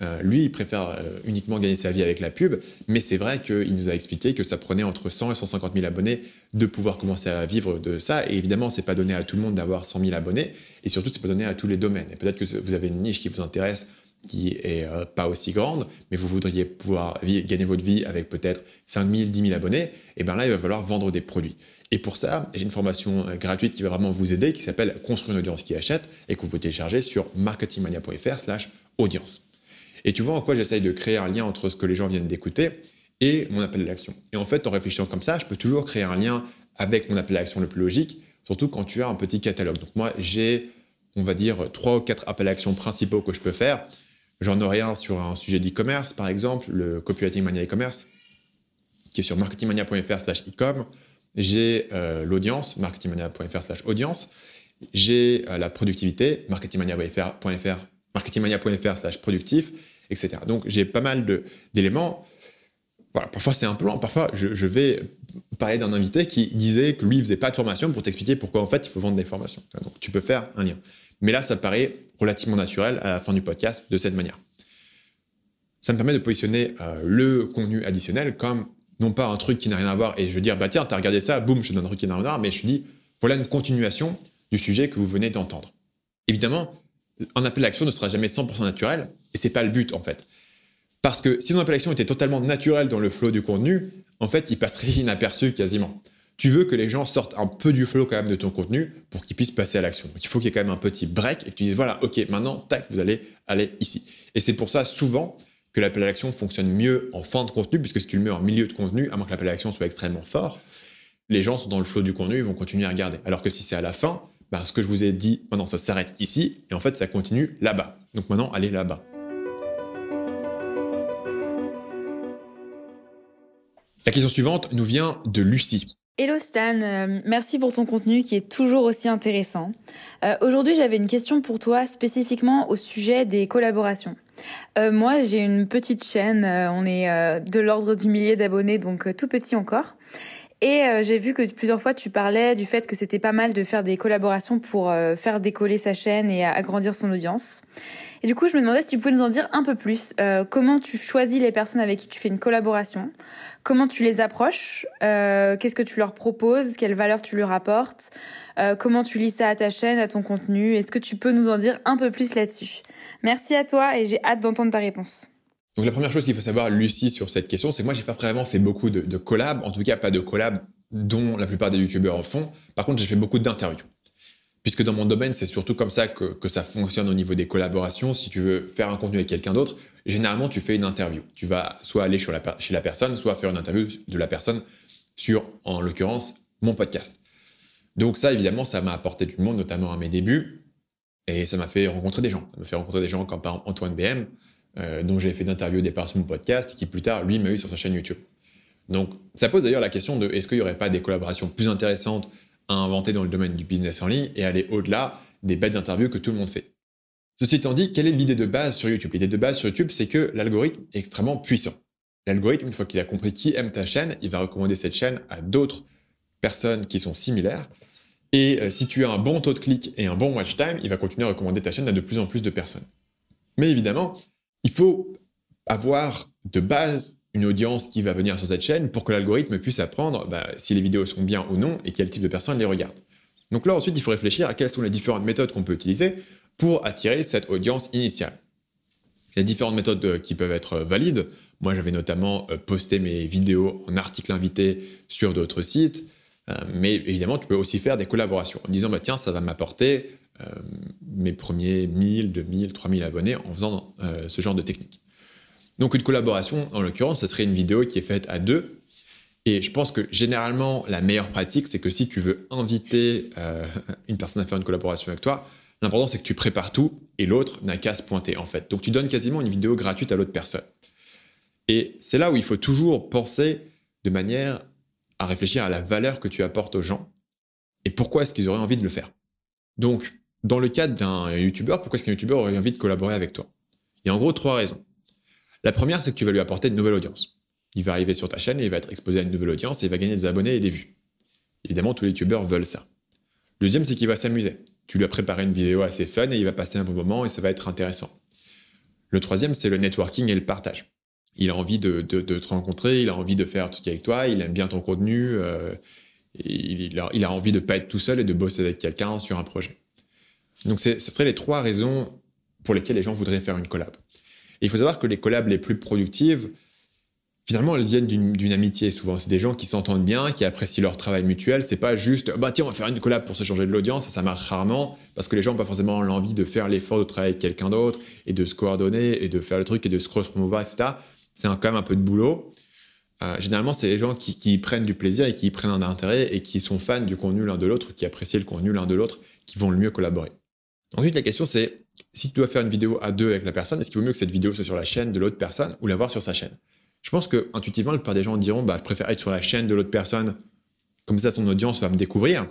Euh, lui, il préfère euh, uniquement gagner sa vie avec la pub, mais c'est vrai qu'il nous a expliqué que ça prenait entre 100 et 150 000 abonnés de pouvoir commencer à vivre de ça. Et évidemment, c'est pas donné à tout le monde d'avoir 100 000 abonnés, et surtout, c'est pas donné à tous les domaines. Et peut-être que vous avez une niche qui vous intéresse qui est euh, pas aussi grande, mais vous voudriez pouvoir gagner votre vie avec peut-être 5 000, 10 000 abonnés, et bien là, il va falloir vendre des produits. Et pour ça, j'ai une formation gratuite qui va vraiment vous aider, qui s'appelle Construire une audience qui achète, et que vous pouvez télécharger sur marketingmania.fr slash audience. Et tu vois en quoi j'essaye de créer un lien entre ce que les gens viennent d'écouter et mon appel à l'action. Et en fait, en réfléchissant comme ça, je peux toujours créer un lien avec mon appel à l'action le plus logique, surtout quand tu as un petit catalogue. Donc moi, j'ai, on va dire, trois ou quatre appels à l'action principaux que je peux faire. J'en aurai un sur un sujet d'e-commerce, par exemple, le Copywriting Mania e-commerce, qui est sur marketingmania.fr slash e-com. J'ai euh, l'audience, marketingmania.fr slash audience. J'ai euh, la productivité, marketingmania.fr marketingmania.fr slash productif, etc. Donc j'ai pas mal d'éléments. Parfois c'est un peu long, parfois je, vais parler d'un invité qui disait que lui il faisait pas de formation pour t'expliquer pourquoi en fait il faut vendre des formations. Donc tu peux faire un lien. Mais là ça paraît relativement naturel à la fin du podcast de cette manière. Ça me permet de positionner euh, le contenu additionnel comme non pas un truc qui n'a rien à voir et je veux dire bah tiens t'as regardé ça, boum je te donne un truc qui n'a rien à voir, mais je dis voilà une continuation du sujet que vous venez d'entendre. Évidemment, un appel à l'action ne sera jamais 100% naturel, et c'est pas le but en fait. Parce que si ton appel à l'action était totalement naturel dans le flow du contenu, en fait, il passerait inaperçu quasiment. Tu veux que les gens sortent un peu du flow quand même de ton contenu pour qu'ils puissent passer à l'action. Donc il faut qu'il y ait quand même un petit break et que tu dises voilà, ok, maintenant, tac, vous allez aller ici. Et c'est pour ça souvent que l'appel à l'action fonctionne mieux en fin de contenu, puisque si tu le mets en milieu de contenu, à moins que l'appel à l'action soit extrêmement fort, les gens sont dans le flow du contenu, ils vont continuer à regarder. Alors que si c'est à la fin, bah, ce que je vous ai dit, maintenant ça s'arrête ici, et en fait ça continue là-bas. Donc maintenant, allez là-bas. La question suivante nous vient de Lucie. Hello Stan, euh, merci pour ton contenu qui est toujours aussi intéressant. Euh, aujourd'hui j'avais une question pour toi spécifiquement au sujet des collaborations. Euh, moi j'ai une petite chaîne, on est de l'ordre du millier d'abonnés donc tout petit encore. Et euh, j'ai vu que plusieurs fois tu parlais du fait que c'était pas mal de faire des collaborations pour euh, faire décoller sa chaîne et agrandir son audience. Et du coup, je me demandais si tu pouvais nous en dire un peu plus. Euh, comment tu choisis les personnes avec qui tu fais une collaboration Comment tu les approches Qu'est-ce que tu leur proposes Quelle valeur tu leur apportes Comment tu lis ça à ta chaîne, à ton contenu Est-ce que tu peux nous en dire un peu plus là-dessus? Merci à toi et j'ai hâte d'entendre ta réponse. Donc la première chose qu'il faut savoir, Lucie, sur cette question, c'est que moi, j'ai pas vraiment fait beaucoup de, collabs, en tout cas pas de collabs dont la plupart des youtubeurs en font. Par contre, j'ai fait beaucoup d'interviews. Puisque dans mon domaine, c'est surtout comme ça que, ça fonctionne au niveau des collaborations. Si tu veux faire un contenu avec quelqu'un d'autre, généralement, tu fais une interview. Tu vas soit aller chez la personne, soit faire une interview de la personne sur, en l'occurrence, mon podcast. Donc ça, évidemment, ça m'a apporté du monde, notamment à mes débuts. Et ça m'a fait rencontrer des gens. Ça m'a fait rencontrer des gens comme par exemple Antoine BM, euh, dont j'ai fait d'interviews au départ sur mon podcast, et qui plus tard, lui, m'a eu sur sa chaîne YouTube. Donc, ça pose d'ailleurs la question de est-ce qu'il n'y aurait pas des collaborations plus intéressantes à inventer dans le domaine du business en ligne et aller au-delà des bêtes d'interviews que tout le monde fait. Ceci étant dit, quelle est l'idée de base sur YouTube? L'idée de base sur YouTube, c'est que l'algorithme est extrêmement puissant. L'algorithme, une fois qu'il a compris qui aime ta chaîne, il va recommander cette chaîne à d'autres personnes qui sont similaires. Et euh, si tu as un bon taux de clic et un bon watch time, il va continuer à recommander ta chaîne à de plus en plus de personnes. Mais évidemment, il faut avoir de base une audience qui va venir sur cette chaîne pour que l'algorithme puisse apprendre bah, si les vidéos sont bien ou non et quel type de personnes les regardent. Donc là, ensuite, il faut réfléchir à quelles sont les différentes méthodes qu'on peut utiliser pour attirer cette audience initiale. Il y a différentes méthodes euh, qui peuvent être valides. Moi, j'avais notamment euh, posté mes vidéos en article invité sur d'autres sites. Euh, mais évidemment, tu peux aussi faire des collaborations en disant, bah, tiens, ça va m'apporter euh, mes premiers 1000, 2000, 3000 abonnés en faisant euh, ce genre de technique. Donc une collaboration, en l'occurrence, ce serait une vidéo qui est faite à deux. Et je pense que généralement, la meilleure pratique, c'est que si tu veux inviter euh, une personne à faire une collaboration avec toi, l'important c'est que tu prépares tout et l'autre n'a qu'à se pointer en fait. Donc tu donnes quasiment une vidéo gratuite à l'autre personne. Et c'est là où il faut toujours penser de manière à réfléchir à la valeur que tu apportes aux gens et pourquoi est-ce qu'ils auraient envie de le faire. Donc, dans le cadre d'un YouTuber, pourquoi est-ce qu'un YouTuber aurait envie de collaborer avec toi? Il y a en gros trois raisons. La première, c'est que tu vas lui apporter une nouvelle audience. Il va arriver sur ta chaîne et il va être exposé à une nouvelle audience et il va gagner des abonnés et des vues. Évidemment, tous les YouTubers veulent ça. Le deuxième, c'est qu'il va s'amuser. Tu lui as préparé une vidéo assez fun et il va passer un bon moment et ça va être intéressant. Le troisième, c'est le networking et le partage. Il a envie de, te rencontrer, il a envie de faire truc avec toi, il aime bien ton contenu, euh, il, a, envie de pas être tout seul et de bosser avec quelqu'un sur un projet. Donc, ce seraient les trois raisons pour lesquelles les gens voudraient faire une collab. Et il faut savoir que les collabs les plus productives, finalement, elles viennent d'une amitié. Souvent, c'est des gens qui s'entendent bien, qui apprécient leur travail mutuel. C'est pas juste, bah tiens, on va faire une collab pour se changer de l'audience. Ça, marche rarement parce que les gens n'ont pas forcément l'envie de faire l'effort de travailler avec quelqu'un d'autre et de se coordonner et de faire le truc et de se cross-promouvoir, etc. C'est quand même un peu de boulot. Euh, généralement, c'est les gens qui, qui, prennent du plaisir et qui prennent un intérêt et qui sont fans du contenu l'un de l'autre, qui apprécient le contenu l'un de l'autre, qui vont le mieux collaborer. Ensuite, la question, c'est si tu dois faire une vidéo à deux avec la personne, est-ce qu'il vaut mieux que cette vidéo soit sur la chaîne de l'autre personne ou la voir sur sa chaîne? Je pense que intuitivement, la plupart des gens diront bah, je préfère être sur la chaîne de l'autre personne, comme ça son audience va me découvrir.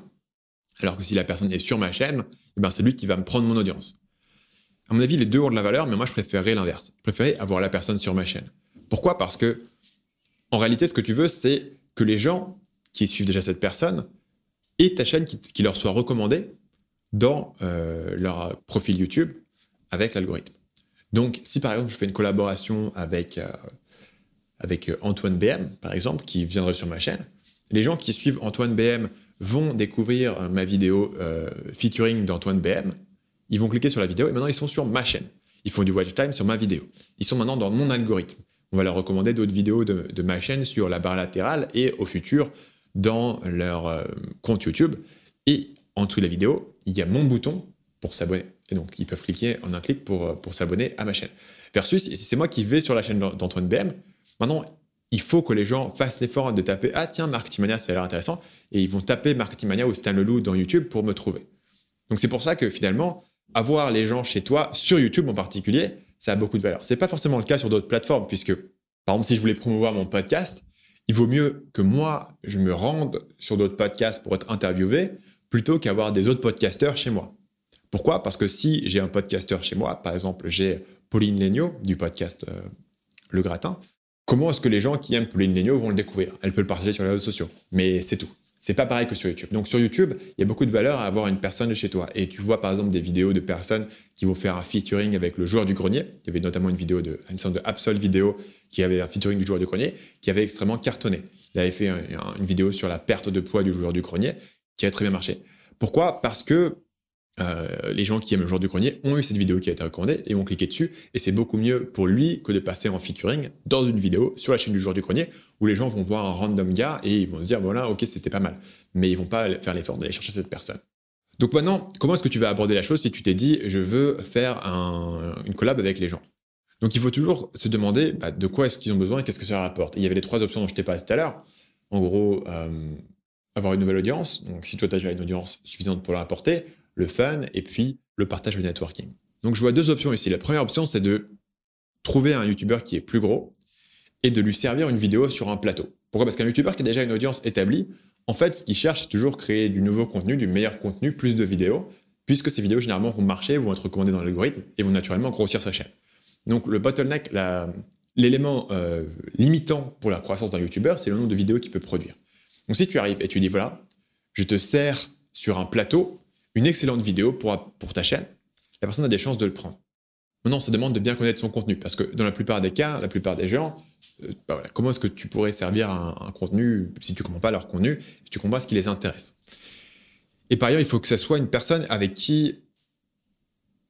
Alors que si la personne est sur ma chaîne, eh ben, c'est lui qui va me prendre mon audience. À mon avis, les deux ont de la valeur, mais moi, je préférerais l'inverse. Je préférerais avoir la personne sur ma chaîne. Pourquoi? Parce que, en réalité, ce que tu veux, c'est que les gens qui suivent déjà cette personne aient ta chaîne qui leur soit recommandée dans euh, leur profil YouTube avec l'algorithme. Donc, si par exemple je fais une collaboration avec, euh, avec Antoine BM, par exemple, qui viendrait sur ma chaîne, les gens qui suivent Antoine BM vont découvrir euh, ma vidéo featuring d'Antoine BM, ils vont cliquer sur la vidéo et maintenant ils sont sur ma chaîne. Ils font du watch time sur ma vidéo. Ils sont maintenant dans mon algorithme. On va leur recommander d'autres vidéos de, de, ma chaîne sur la barre latérale et au futur dans leur compte YouTube. Et en dessous de la vidéo, il y a mon bouton pour s'abonner. Et donc, ils peuvent cliquer en un clic pour, euh, pour s'abonner à ma chaîne. Versus, si c'est moi qui vais sur la chaîne d'Antoine BM, maintenant, il faut que les gens fassent l'effort de taper Ah, tiens, Marketing ça a l'air intéressant. Et ils vont taper Marketing ou Stan Leloup dans YouTube pour me trouver. Donc, c'est pour ça que finalement, avoir les gens chez toi, sur YouTube en particulier, ça a beaucoup de valeur. Ce n'est pas forcément le cas sur d'autres plateformes, puisque, par exemple, si je voulais promouvoir mon podcast, il vaut mieux que moi, je me rende sur d'autres podcasts pour être interviewé plutôt qu'avoir des autres podcasteurs chez moi. Pourquoi? Parce que si j'ai un podcasteur chez moi, par exemple, j'ai Pauline Legnaud du podcast euh, Le Gratin, comment est-ce que les gens qui aiment Pauline Legno vont le découvrir? Elle peut le partager sur les réseaux sociaux, mais c'est tout. C'est pas pareil que sur YouTube. Donc sur YouTube, il y a beaucoup de valeur à avoir une personne de chez toi. Et tu vois par exemple des vidéos de personnes qui vont faire un featuring avec le joueur du grenier. Il y avait notamment une vidéo de une sorte de Absol vidéo qui avait un featuring du joueur du grenier qui avait extrêmement cartonné. Il avait fait une vidéo sur la perte de poids du joueur du grenier qui a très bien marché. Pourquoi? Parce que euh, les gens qui aiment le joueur du grenier ont eu cette vidéo qui a été recommandée et ont cliqué dessus. Et c'est beaucoup mieux pour lui que de passer en featuring dans une vidéo sur la chaîne du joueur du grenier où les gens vont voir un random gars et ils vont se dire voilà, ok, c'était pas mal. Mais ils vont pas faire l'effort d'aller chercher cette personne. Donc maintenant, comment est-ce que tu vas aborder la chose si tu t'es dit je veux faire une collab avec les gens? Donc il faut toujours se demander bah, de quoi est-ce qu'ils ont besoin et qu'est-ce que ça leur apporte? il y avait les trois options dont je t'ai parlé tout à l'heure. En gros, euh, avoir une nouvelle audience. Donc si toi tu as déjà une audience suffisante pour leur apporter, le fun et puis le partage de networking. Donc je vois deux options ici. La première option, c'est de trouver un YouTuber qui est plus gros et de lui servir une vidéo sur un plateau. Pourquoi? Parce qu'un YouTuber qui a déjà une audience établie, en fait, ce qu'il cherche, c'est toujours créer du nouveau contenu, du meilleur contenu, plus de vidéos, puisque ces vidéos généralement vont marcher, vont être recommandées dans l'algorithme et vont naturellement grossir sa chaîne. Donc le bottleneck, l'élément euh, limitant pour la croissance d'un YouTuber, c'est le nombre de vidéos qu'il peut produire. Donc si tu arrives et tu dis voilà, je te sers sur un plateau une excellente vidéo pour, pour ta chaîne, la personne a des chances de le prendre. Maintenant, ça demande de bien connaître son contenu, parce que dans la plupart des cas, la plupart des gens, euh, bah comment est-ce que tu pourrais servir un, contenu si tu ne comprends pas leur contenu, si tu comprends ce qui les intéresse? Et par ailleurs, il faut que ce soit une personne avec qui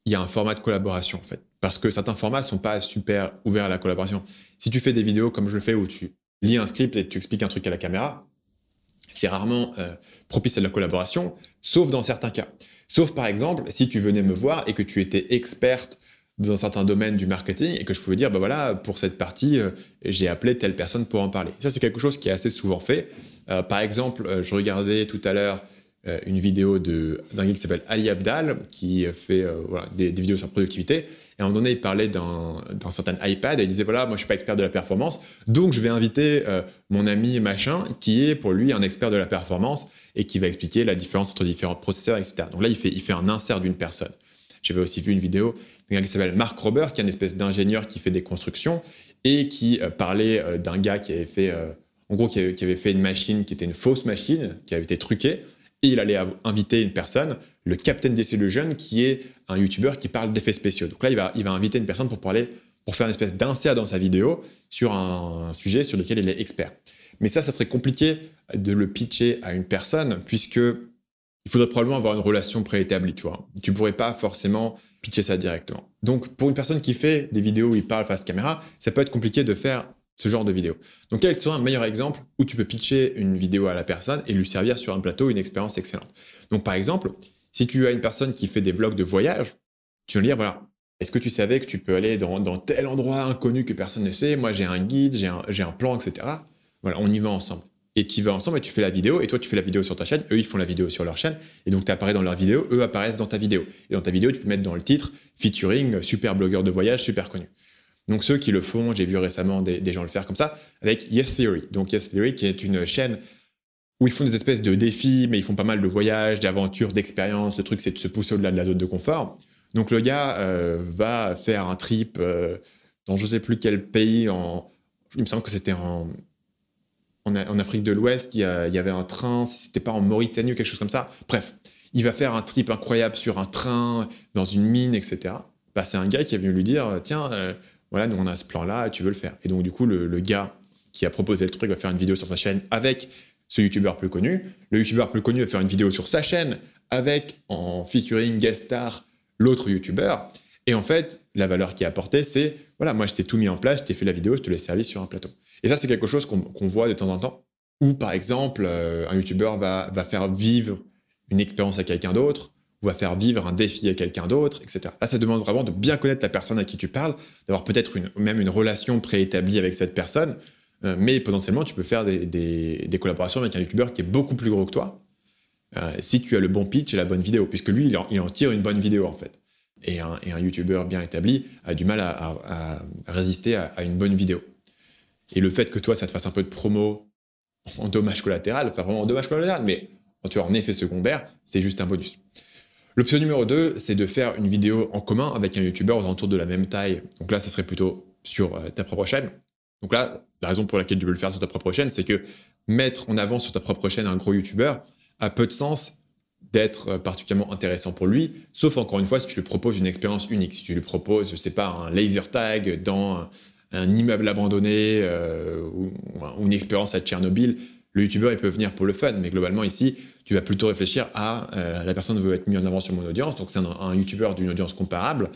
il y a un format de collaboration, en fait. Parce que certains formats ne sont pas super ouverts à la collaboration. Si tu fais des vidéos comme je fais, où tu lis un script et tu expliques un truc à la caméra, c'est rarement euh, propice à la collaboration, sauf dans certains cas. Sauf par exemple, si tu venais me voir et que tu étais experte dans un certain domaine du marketing et que je pouvais dire, bah voilà, pour cette partie, euh, j'ai appelé telle personne pour en parler. Ça, c'est quelque chose qui est assez souvent fait. Euh, par exemple, je regardais tout à l'heure une vidéo d'un gars qui s'appelle Ali Abdal, qui fait des, des, vidéos sur productivité. Et à un moment donné, il parlait d'un certain iPad et il disait voilà, moi je suis pas expert de la performance, donc je vais inviter euh, mon ami machin qui est pour lui un expert de la performance et qui va expliquer la différence entre différents processeurs, etc. Donc là, il fait, il fait un insert d'une personne. J'avais aussi vu une vidéo d'un gars qui s'appelle Mark Rober, qui est une espèce d'ingénieur qui fait des constructions et qui euh, parlait euh, d'un gars qui avait fait, en gros, qui avait fait une machine qui était une fausse machine, qui avait été truquée il allait inviter une personne, le Captain Disillusion, qui est un YouTuber qui parle d'effets spéciaux. Donc là, il va, il va inviter une personne pour parler, pour faire une espèce d'insert dans sa vidéo sur un, sujet sur lequel il est expert. Mais ça, ça serait compliqué de le pitcher à une personne, puisque il faudrait probablement avoir une relation préétablie, tu vois. Tu pourrais pas forcément pitcher ça directement. Donc, pour une personne qui fait des vidéos où il parle face caméra, ça peut être compliqué de faire ce genre de vidéo. Donc, quel serait un meilleur exemple où tu peux pitcher une vidéo à la personne et lui servir sur un plateau une expérience excellente Donc, par exemple, si tu as une personne qui fait des vlogs de voyage, tu vas lui dire voilà, est-ce que tu savais que tu peux aller dans, tel endroit inconnu que personne ne sait? Moi, j'ai un guide, j'ai un, plan, etc. Voilà, on y va ensemble. Et tu y vas ensemble et tu fais la vidéo, et toi, tu fais la vidéo sur ta chaîne, eux, ils font la vidéo sur leur chaîne, et donc tu apparais dans leur vidéo, eux apparaissent dans ta vidéo. Et dans ta vidéo, tu peux mettre dans le titre featuring super blogueur de voyage super connu. Donc ceux qui le font, j'ai vu récemment des, gens le faire comme ça, avec Yes Theory. Donc Yes Theory qui est une chaîne où ils font des espèces de défis, mais ils font pas mal de voyages, d'aventures, d'expériences. Le truc, c'est de se pousser au-delà de la zone de confort. Donc le gars euh, va faire un trip euh, dans je sais plus quel pays, il me semble que c'était en, en, Afrique de l'Ouest, il, y avait un train, si c'était pas en Mauritanie ou quelque chose comme ça. Bref, il va faire un trip incroyable sur un train, dans une mine, etc. Bah, c'est un gars qui est venu lui dire, tiens, euh, voilà, nous on a ce plan-là, tu veux le faire. Et donc du coup, le, gars qui a proposé le truc va faire une vidéo sur sa chaîne avec ce youtubeur plus connu. Le youtubeur plus connu va faire une vidéo sur sa chaîne avec, en featuring guest star, l'autre youtubeur. Et en fait, la valeur qui est apportée, c'est, voilà, moi je t'ai tout mis en place, je t'ai fait la vidéo, je te l'ai servi sur un plateau. Et ça, c'est quelque chose qu'on voit de temps en temps, où par exemple, euh, un youtubeur va, va faire vivre une expérience à quelqu'un d'autre, ou à faire vivre un défi à quelqu'un d'autre, etc. Là, ça demande vraiment de bien connaître la personne à qui tu parles, d'avoir peut-être même une relation préétablie avec cette personne, euh, mais potentiellement, tu peux faire des, collaborations avec un youtubeur qui est beaucoup plus gros que toi, euh, si tu as le bon pitch et la bonne vidéo, puisque lui, il en, tire une bonne vidéo, en fait. Et un, et youtubeur bien établi a du mal à, résister à, une bonne vidéo. Et le fait que toi, ça te fasse un peu de promo en dommage collatéral, pas vraiment en dommage collatéral, mais tu as en effet secondaire, c'est juste un bonus. L'option numéro 2, c'est de faire une vidéo en commun avec un YouTuber aux alentours de la même taille. Donc là, ça serait plutôt sur euh, ta propre chaîne. Donc là, la raison pour laquelle tu veux le faire sur ta propre chaîne, c'est que mettre en avant sur ta propre chaîne un gros YouTuber a peu de sens d'être euh, particulièrement intéressant pour lui, sauf encore une fois si tu lui proposes une expérience unique, si tu lui proposes, je sais pas, un laser tag dans un immeuble abandonné euh, ou, une expérience à Tchernobyl, le youtubeur il peut venir pour le fun, mais globalement ici, tu vas plutôt réfléchir à euh, la personne veut être mise en avant sur mon audience, donc c'est un, un youtubeur d'une audience comparable,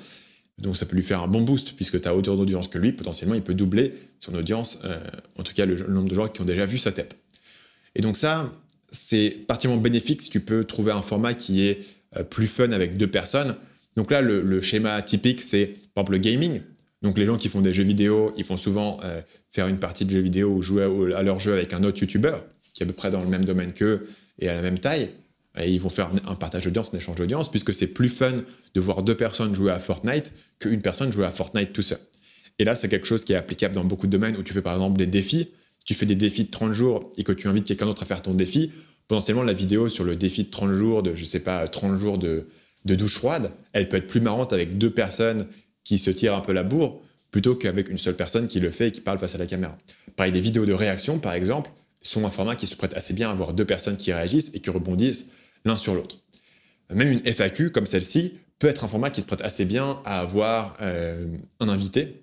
donc ça peut lui faire un bon boost puisque tu as autant d'audience que lui, potentiellement il peut doubler son audience, en tout cas le, nombre de gens qui ont déjà vu sa tête. Et donc ça, c'est particulièrement bénéfique si tu peux trouver un format qui est euh, plus fun avec deux personnes. Donc là, le, schéma typique, c'est par exemple le gaming. Donc les gens qui font des jeux vidéo, ils font souvent euh, faire une partie de jeux vidéo ou jouer à, leur jeu avec un autre YouTuber qui est à peu près dans le même domaine qu'eux et à la même taille. Et ils vont faire un partage d'audience, un échange d'audience, puisque c'est plus fun de voir deux personnes jouer à Fortnite qu'une personne jouer à Fortnite tout seul. Et là, c'est quelque chose qui est applicable dans beaucoup de domaines où tu fais par exemple des défis tu fais des défis de 30 jours et que tu invites quelqu'un d'autre à faire ton défi, potentiellement la vidéo sur le défi de 30 jours, de je sais pas, 30 jours de, douche froide, elle peut être plus marrante avec deux personnes qui se tirent un peu la bourre plutôt qu'avec une seule personne qui le fait et qui parle face à la caméra. Pareil, des vidéos de réaction, par exemple, sont un format qui se prête assez bien à avoir deux personnes qui réagissent et qui rebondissent l'un sur l'autre. Même une FAQ comme celle-ci peut être un format qui se prête assez bien à avoir euh, un invité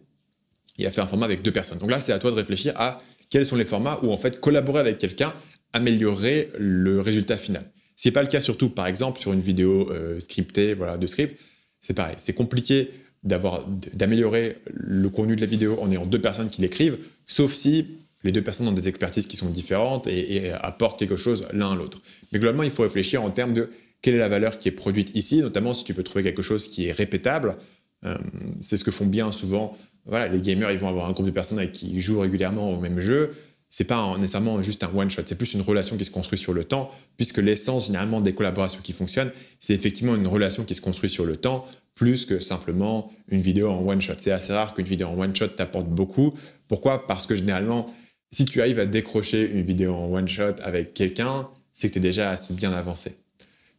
et à faire un format avec deux personnes. Donc là, c'est à toi de réfléchir à quels sont les formats où en fait collaborer avec quelqu'un améliorerait le résultat final. Ce n'est pas le cas surtout par exemple sur une vidéo euh, scriptée, voilà, de script, c'est pareil, c'est compliqué d'améliorer le contenu de la vidéo en ayant deux personnes qui l'écrivent, sauf si les deux personnes ont des expertises qui sont différentes et, apportent quelque chose l'un à l'autre. Mais globalement, il faut réfléchir en termes de quelle est la valeur qui est produite ici, notamment si tu peux trouver quelque chose qui est répétable. Euh, c'est ce que font bien souvent voilà, les gamers, ils vont avoir un groupe de personnes avec qui ils jouent régulièrement au même jeu. C'est pas nécessairement juste un one shot, c'est plus une relation qui se construit sur le temps, puisque l'essence généralement des collaborations qui fonctionnent, c'est effectivement une relation qui se construit sur le temps, plus que simplement une vidéo en one shot. C'est assez rare qu'une vidéo en one shot t'apporte beaucoup. Pourquoi? Parce que généralement, si tu arrives à décrocher une vidéo en one shot avec quelqu'un, c'est que tu es déjà assez bien avancé.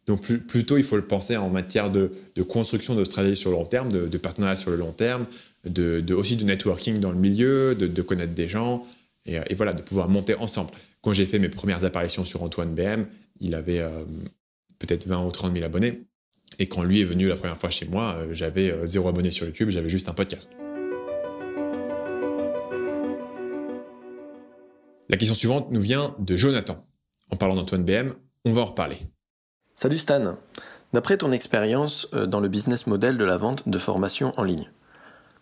Donc plutôt, il faut le penser en matière de, construction de stratégie sur le long terme, de, de partenariat sur le long terme, de, aussi du networking dans le milieu, de, connaître des gens, et, voilà, de pouvoir monter ensemble. Quand j'ai fait mes premières apparitions sur Antoine BM, il avait euh, peut-être 20 ou 30 000 abonnés. Et quand lui est venu la première fois chez moi, euh, j'avais euh, zéro abonné sur YouTube, j'avais juste un podcast. La question suivante nous vient de Jonathan. En parlant d'Antoine BM, on va en reparler. Salut Stan. D'après ton expérience dans le business model de la vente de formation en ligne,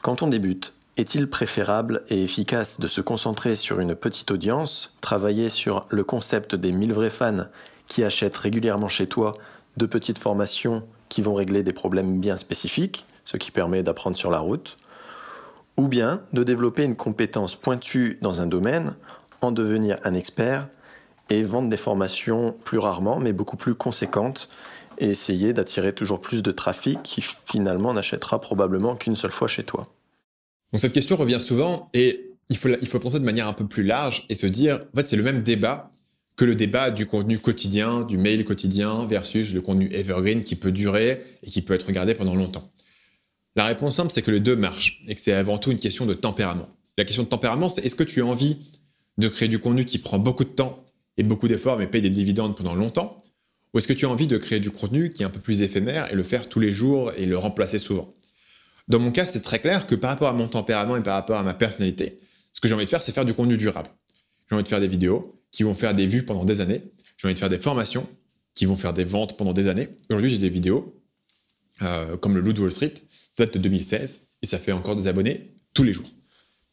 quand on débute, est-il préférable et efficace de se concentrer sur une petite audience, travailler sur le concept des 1000 vrais fans qui achètent régulièrement chez toi de petites formations qui vont régler des problèmes bien spécifiques, ce qui permet d'apprendre sur la route, ou bien de développer une compétence pointue dans un domaine, en devenir un expert et vendre des formations plus rarement mais beaucoup plus conséquentes et essayer d'attirer toujours plus de trafic qui finalement n'achètera probablement qu'une seule fois chez toi. Donc cette question revient souvent et il faut, il faut penser de manière un peu plus large et se dire, en fait c'est le même débat que le débat du contenu quotidien, du mail quotidien versus le contenu evergreen qui peut durer et qui peut être regardé pendant longtemps. La réponse simple, c'est que les deux marchent et que c'est avant tout une question de tempérament. La question de tempérament, c'est est-ce que tu as envie de créer du contenu qui prend beaucoup de temps et beaucoup d'efforts mais paye des dividendes pendant longtemps ou est-ce que tu as envie de créer du contenu qui est un peu plus éphémère et le faire tous les jours et le remplacer souvent? Dans mon cas, c'est très clair que par rapport à mon tempérament et par rapport à ma personnalité, ce que j'ai envie de faire, c'est faire du contenu durable. J'ai envie de faire des vidéos qui vont faire des vues pendant des années. J'ai envie de faire des formations qui vont faire des ventes pendant des années. Aujourd'hui, j'ai des vidéos euh, comme le Loup Wall Street, ça date de 2016, et ça fait encore des abonnés tous les jours.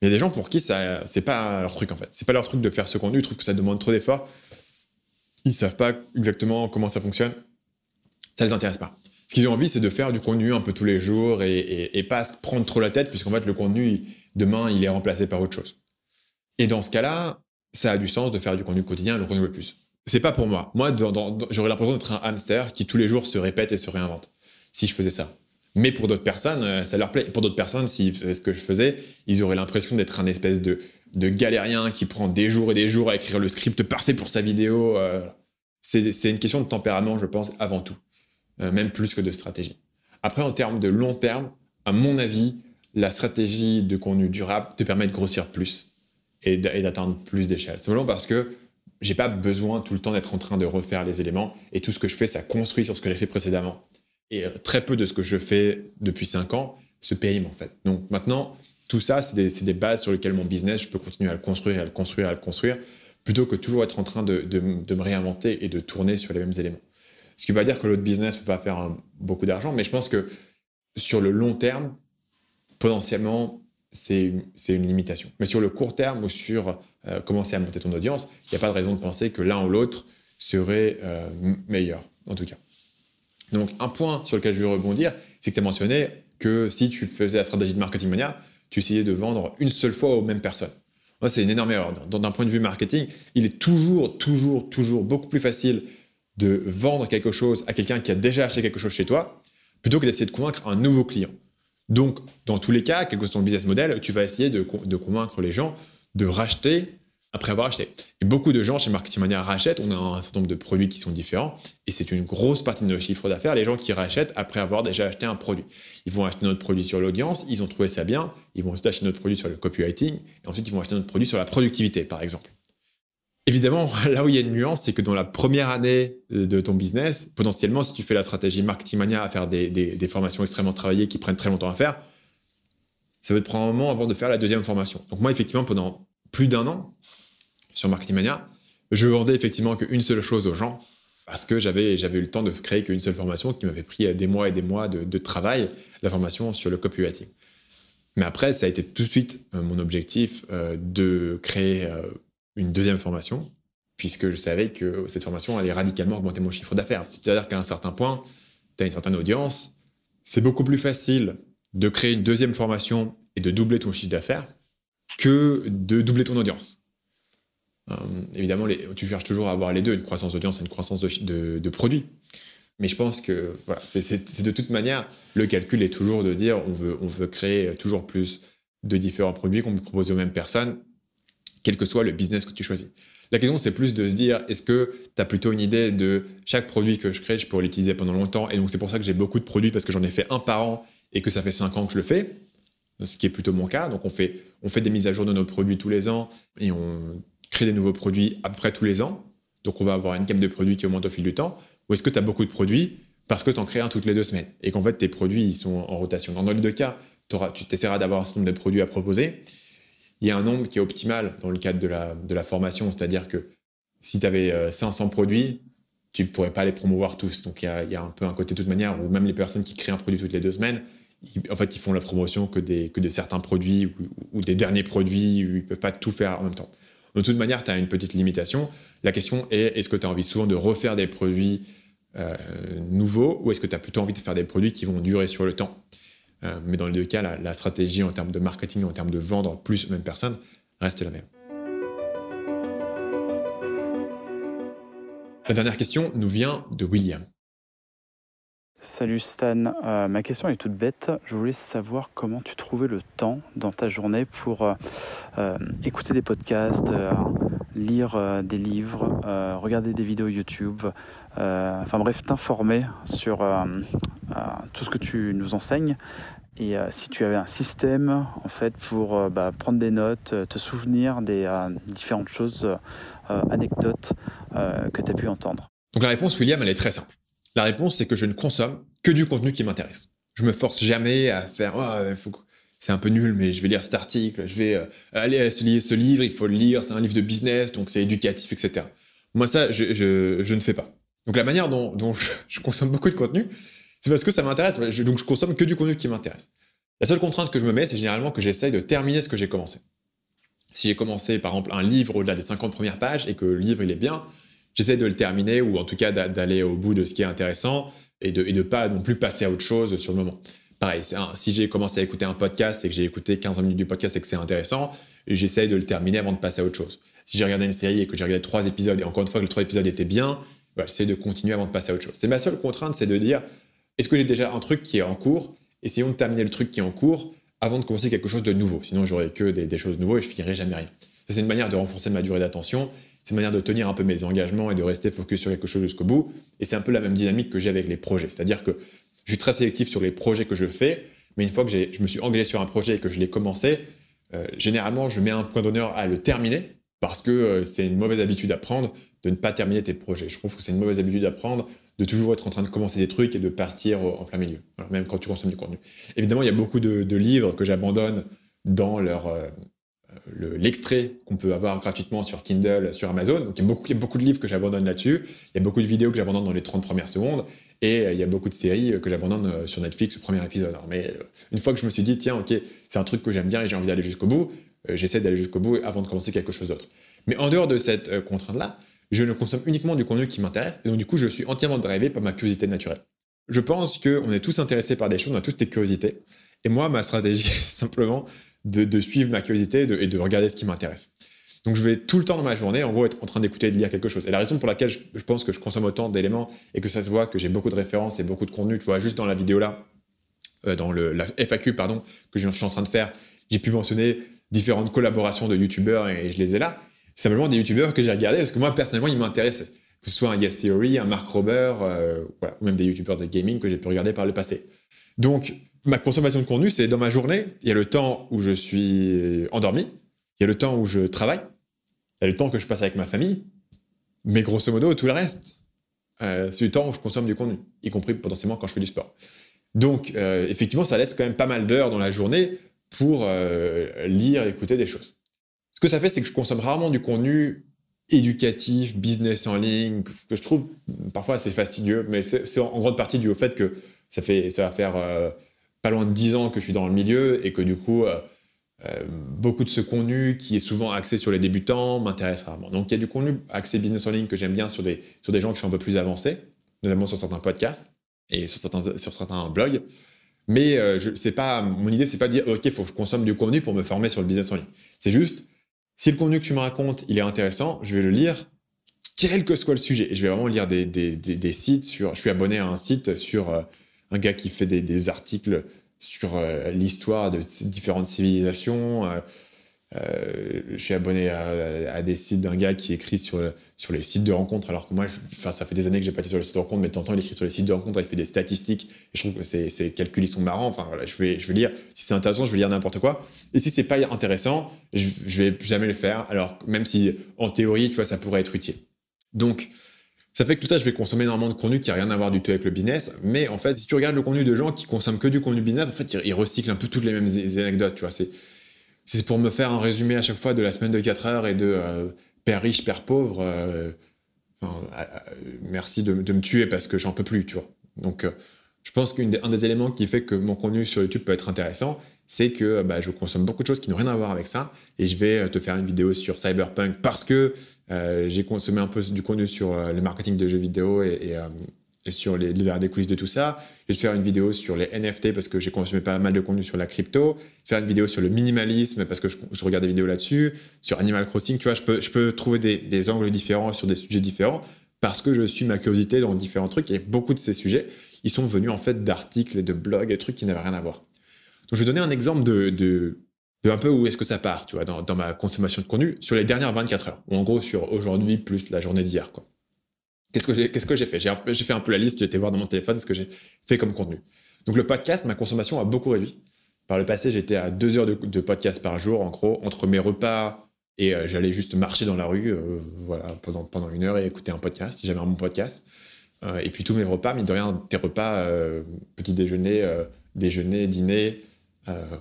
Il y a des gens pour qui ça, c'est pas leur truc en fait. C'est pas leur truc de faire ce contenu. Ils trouvent que ça demande trop d'efforts ils savent pas exactement comment ça fonctionne, ça les intéresse pas. Ce qu'ils ont envie, c'est de faire du contenu un peu tous les jours et, pas se prendre trop la tête, puisqu'en fait, le contenu, demain, il est remplacé par autre chose. Et dans ce cas-là, ça a du sens de faire du contenu quotidien et le renouveler plus. C'est pas pour moi. Moi, j'aurais l'impression d'être un hamster qui tous les jours se répète et se réinvente, si je faisais ça. Mais pour d'autres personnes, euh, ça leur plaît. Pour d'autres personnes, s'ils faisaient ce que je faisais, ils auraient l'impression d'être un espèce de, de galérien qui prend des jours et des jours à écrire le script parfait pour sa vidéo. Euh, c'est une question de tempérament, je pense, avant tout, euh, même plus que de stratégie. Après, en termes de long terme, à mon avis, la stratégie de contenu durable te permet de grossir plus et d'atteindre plus d'échelle. Simplement parce que j'ai pas besoin tout le temps d'être en train de refaire les éléments et tout ce que je fais, ça construit sur ce que j'ai fait précédemment. Et euh, très peu de ce que je fais depuis 5 ans se périme en fait. Donc maintenant, tout ça, c'est des, bases sur lesquelles mon business, je peux continuer à le construire, à le construire, à le construire, plutôt que toujours être en train de, me réinventer et de tourner sur les mêmes éléments. Ce qui ne veut pas dire que l'autre business ne peut pas faire beaucoup d'argent, mais je pense que sur le long terme, potentiellement, c'est une, limitation. Mais sur le court terme ou sur euh, commencer à monter ton audience, il n'y a pas de raison de penser que l'un ou l'autre serait euh, meilleur, en tout cas. Donc, un point sur lequel je veux rebondir, c'est que tu as mentionné que si tu faisais la stratégie de marketing mania, tu essayais de vendre une seule fois aux mêmes personnes. C'est une énorme erreur. D'un point de vue marketing, il est toujours, toujours, toujours beaucoup plus facile de vendre quelque chose à quelqu'un qui a déjà acheté quelque chose chez toi, plutôt que d'essayer de convaincre un nouveau client. Donc, dans tous les cas, quel que soit ton business model, tu vas essayer de convaincre les gens de racheter après avoir acheté. Et beaucoup de gens chez Marketing Mania rachètent, on a un certain nombre de produits qui sont différents, et c'est une grosse partie de nos chiffres d'affaires, les gens qui rachètent après avoir déjà acheté un produit. Ils vont acheter notre produit sur l'audience, ils ont trouvé ça bien, ils vont ensuite acheter notre produit sur le copywriting, et ensuite ils vont acheter notre produit sur la productivité, par exemple. Évidemment, là où il y a une nuance, c'est que dans la première année de ton business, potentiellement, si tu fais la stratégie Marketing Mania à faire des, des formations extrêmement travaillées qui prennent très longtemps à faire, ça va te prendre un moment avant de faire la deuxième formation. Donc moi, effectivement, pendant plus d'un an, sur Marketing Mania, je vendais effectivement qu'une seule chose aux gens parce que j'avais eu le temps de créer qu'une seule formation qui m'avait pris des mois et des mois de, travail, la formation sur le copywriting. Mais après, ça a été tout de suite euh, mon objectif euh, de créer euh, une deuxième formation, puisque je savais que cette formation allait radicalement augmenter mon chiffre d'affaires. C'est-à-dire qu'à un certain point, tu as une certaine audience, c'est beaucoup plus facile de créer une deuxième formation et de doubler ton chiffre d'affaires que de doubler ton audience. Euh, évidemment, tu cherches toujours à avoir les deux, une croissance d'audience et une croissance de, de, produits. Mais je pense que c'est de toute manière, le calcul est toujours de dire on veut, on veut créer toujours plus de différents produits qu'on peut proposer aux mêmes personnes, quel que soit le business que tu choisis. La question, c'est plus de se dire, est-ce que tu as plutôt une idée de chaque produit que je crée, je pourrais l'utiliser pendant longtemps, et donc c'est pour ça que j'ai beaucoup de produits, parce que j'en ai fait un par an, et que ça fait cinq ans que je le fais, ce qui est plutôt mon cas. Donc on fait, on fait des mises à jour de nos produits tous les ans, et on créer des nouveaux produits à peu près tous les ans. Donc, on va avoir une gamme de produits qui augmente au fil du temps. Ou est-ce que tu as beaucoup de produits parce que tu en crées un toutes les deux semaines? Et qu'en fait, tes produits ils sont en rotation Dans les deux cas, tu essaieras d'avoir un certain nombre de produits à proposer. Il y a un nombre qui est optimal dans le cadre de la, formation, c'est-à-dire que si tu avais 500 produits, tu ne pourrais pas les promouvoir tous. Donc, il y, a, un peu un côté de toute manière où même les personnes qui créent un produit toutes les deux semaines, en fait, ils font la promotion que, des, que de certains produits ou, ou des derniers produits, ils ne peuvent pas tout faire en même temps. De toute manière, tu as une petite limitation. La question est, est-ce que tu as envie souvent de refaire des produits euh, nouveaux ou est-ce que tu as plutôt envie de faire des produits qui vont durer sur le temps? Euh, Mais dans les deux cas, la, stratégie en termes de marketing, en termes de vendre plus aux mêmes personnes, reste la même. La dernière question nous vient de William. Salut Stan, euh, ma question est toute bête. Je voulais savoir comment tu trouvais le temps dans ta journée pour euh, euh, écouter des podcasts, lire des livres, regarder des vidéos YouTube, enfin bref, t'informer sur tout ce que tu nous enseignes. Et si tu avais un système en fait pour bah, prendre des notes, te souvenir des différentes choses, anecdotes que tu as pu entendre. Donc la réponse, William, elle est très simple. La réponse, c'est que je ne consomme que du contenu qui m'intéresse. Je me force jamais à faire, oh, c'est un peu nul, mais je vais lire cet article, je vais euh, aller à ce, livre, il faut le lire, c'est un livre de business, donc c'est éducatif, etc. Moi, ça, je, je, ne fais pas. Donc la manière dont, dont je, consomme beaucoup de contenu, c'est parce que ça m'intéresse. donc je consomme que du contenu qui m'intéresse. La seule contrainte que je me mets, c'est généralement que j'essaye de terminer ce que j'ai commencé. Si j'ai commencé, par exemple, un livre au-delà des 50 premières pages et que le livre, il est bien, j'essaie de le terminer ou en tout cas d'aller au bout de ce qui est intéressant et de ne pas non plus passer à autre chose sur le moment. Pareil, si j'ai commencé à écouter un podcast et que j'ai écouté 15 minutes du podcast et que c'est intéressant, j'essaie de le terminer avant de passer à autre chose. Si j'ai regardé une série et que j'ai regardé trois épisodes et encore une fois que les trois épisodes étaient bien, j'essaie de continuer avant de passer à autre chose. C'est ma seule contrainte, c'est de dire est-ce que j'ai déjà un truc qui est en cours? Essayons de terminer le truc qui est en cours avant de commencer quelque chose de nouveau. Sinon, j'aurais que des, des, choses nouvelles et je finirai jamais rien. C'est une manière de renforcer ma durée d'attention c'est une manière de tenir un peu mes engagements et de rester focus sur quelque chose jusqu'au bout. Et c'est un peu la même dynamique que j'ai avec les projets. C'est-à-dire que je suis très sélectif sur les projets que je fais, mais une fois que je me suis engagé sur un projet et que je l'ai commencé, généralement, je mets un point d'honneur à le terminer parce que c'est une mauvaise habitude à prendre de ne pas terminer tes projets. Je trouve que c'est une mauvaise habitude à prendre de toujours être en train de commencer des trucs et de partir en plein milieu, même quand tu consommes du contenu. Évidemment, il y a beaucoup de, livres que j'abandonne dans leur l'extrait qu'on peut avoir gratuitement sur Kindle, sur Amazon. Donc il y a beaucoup, il y a beaucoup de livres que j'abandonne là-dessus. Il y a beaucoup de vidéos que j'abandonne dans les 30 premières secondes. Et euh, il y a beaucoup de séries que j'abandonne euh, sur Netflix au premier épisode. mais euh, une fois que je me suis dit, tiens, ok, c'est un truc que j'aime bien et j'ai envie d'aller jusqu'au bout, j'essaie d'aller jusqu'au bout avant de commencer quelque chose d'autre. Mais en dehors de cette contrainte-là, je ne consomme uniquement du contenu qui m'intéresse. Et donc, du coup, je suis entièrement drivé par ma curiosité naturelle. Je pense qu'on est tous intéressés par des choses, on a tous des curiosités. Et moi, ma stratégie, simplement de, suivre ma curiosité et de, regarder ce qui m'intéresse. Donc je vais tout le temps dans ma journée, en gros, être en train d'écouter et de lire quelque chose. Et la raison pour laquelle je, pense que je consomme autant d'éléments et que ça se voit que j'ai beaucoup de références et beaucoup de contenu, tu vois, juste dans la vidéo là, euh, dans le, la FAQ, pardon, que je suis en train de faire, j'ai pu mentionner différentes collaborations de youtubeurs et, je les ai là. Simplement des youtubeurs que j'ai regardés parce que moi, personnellement, ils m'intéressaient. Que ce soit un Yes Theory, un Mark Rober, euh, ou même des youtubeurs de gaming que j'ai pu regarder par le passé. Donc, ma consommation de contenu, c'est dans ma journée, il y a le temps où je suis endormi, il y a le temps où je travaille, il y a le temps que je passe avec ma famille, mais grosso modo, tout le reste, euh, c'est le temps où je consomme du contenu, y compris potentiellement quand je fais du sport. Donc, euh, effectivement, ça laisse quand même pas mal d'heures dans la journée pour euh, lire, écouter des choses. Ce que ça fait, c'est que je consomme rarement du contenu éducatif, business en ligne, que je trouve parfois assez fastidieux, mais c'est en grande partie dû au fait que ça, fait, ça va faire pas loin de 10 ans que je suis dans le milieu et que du coup, euh, euh, beaucoup de ce contenu qui est souvent axé sur les débutants m'intéresse rarement. Donc il y a du contenu axé business en ligne que j'aime bien sur des, sur des gens qui sont un peu plus avancés, notamment sur certains podcasts et sur certains, sur certains blogs. Mais euh, pas, mon idée, c'est pas de dire, OK, il faut que je consomme du contenu pour me former sur le business en ligne. C'est juste, si le contenu que tu me racontes, il est intéressant, je vais le lire, quel que soit le sujet. Et je vais vraiment lire des, des, des, sites sur, je suis abonné à un site sur un gars qui fait des, articles sur euh, l'histoire de différentes civilisations. Euh, euh, je suis abonné à, des sites d'un gars qui écrit sur, sur les sites de rencontres, alors que moi, enfin, ça fait des années que j'ai pas été sur les sites de rencontres, mais de temps en temps, il écrit sur les sites de rencontres, il fait des statistiques, je trouve que ces, ces calculs, ils sont marrants. Enfin, voilà, je vais, je vais lire. Si c'est intéressant, je vais lire n'importe quoi. Et si c'est pas intéressant, je, je vais jamais le faire. Alors, même si, en théorie, tu vois, ça pourrait être utile. Donc, ça fait que tout ça, je vais consommer énormément de contenu qui n'a rien à voir du tout avec le business. Mais en fait, si tu regardes le contenu de gens qui consomment que du contenu business, en fait, ils, recyclent un peu toutes les mêmes anecdotes. Tu vois, c'est, c'est pour me faire un résumé à chaque fois de la semaine de 4 heures et de euh, père riche, père pauvre. Euh, euh, merci de, me tuer parce que j'en peux plus, tu vois. Donc, je pense qu'un des, éléments qui fait que mon contenu sur YouTube peut être intéressant, c'est que bah, je consomme beaucoup de choses qui n'ont rien à voir avec ça. Et je vais te faire une vidéo sur Cyberpunk parce que euh, j'ai consommé un peu du contenu sur euh, le marketing de jeux vidéo et, euh, sur les, les des coulisses de tout ça. Je vais faire une vidéo sur les NFT parce que j'ai consommé pas mal de contenu sur la crypto. Faire une vidéo sur le minimalisme parce que je, regarde des vidéos là-dessus. Sur Animal Crossing, tu vois, je peux, je peux trouver des, angles différents sur des sujets différents parce que je suis ma curiosité dans différents trucs. Et beaucoup de ces sujets, ils sont venus en fait d'articles et de blogs et trucs qui n'avaient rien à voir. Donc je vais donner un exemple de, de de un peu où est-ce que ça part, tu vois, dans, ma consommation de contenu sur les dernières 24 heures, ou en gros sur aujourd'hui plus la journée d'hier, quoi. Qu'est-ce que j'ai, que j'ai fait? J'ai, fait un peu la liste, j'étais voir dans mon téléphone ce que j'ai fait comme contenu. Donc le podcast, ma consommation a beaucoup réduit. Par le passé, j'étais à deux heures de, de podcast par jour, en gros, entre mes repas et euh, j'allais juste marcher dans la rue, euh, voilà, pendant, pendant une heure et écouter un podcast, si j'avais un bon podcast. Euh, et puis tous mes repas, mine de rien, tes repas, petit déjeuner, déjeuner, dîner.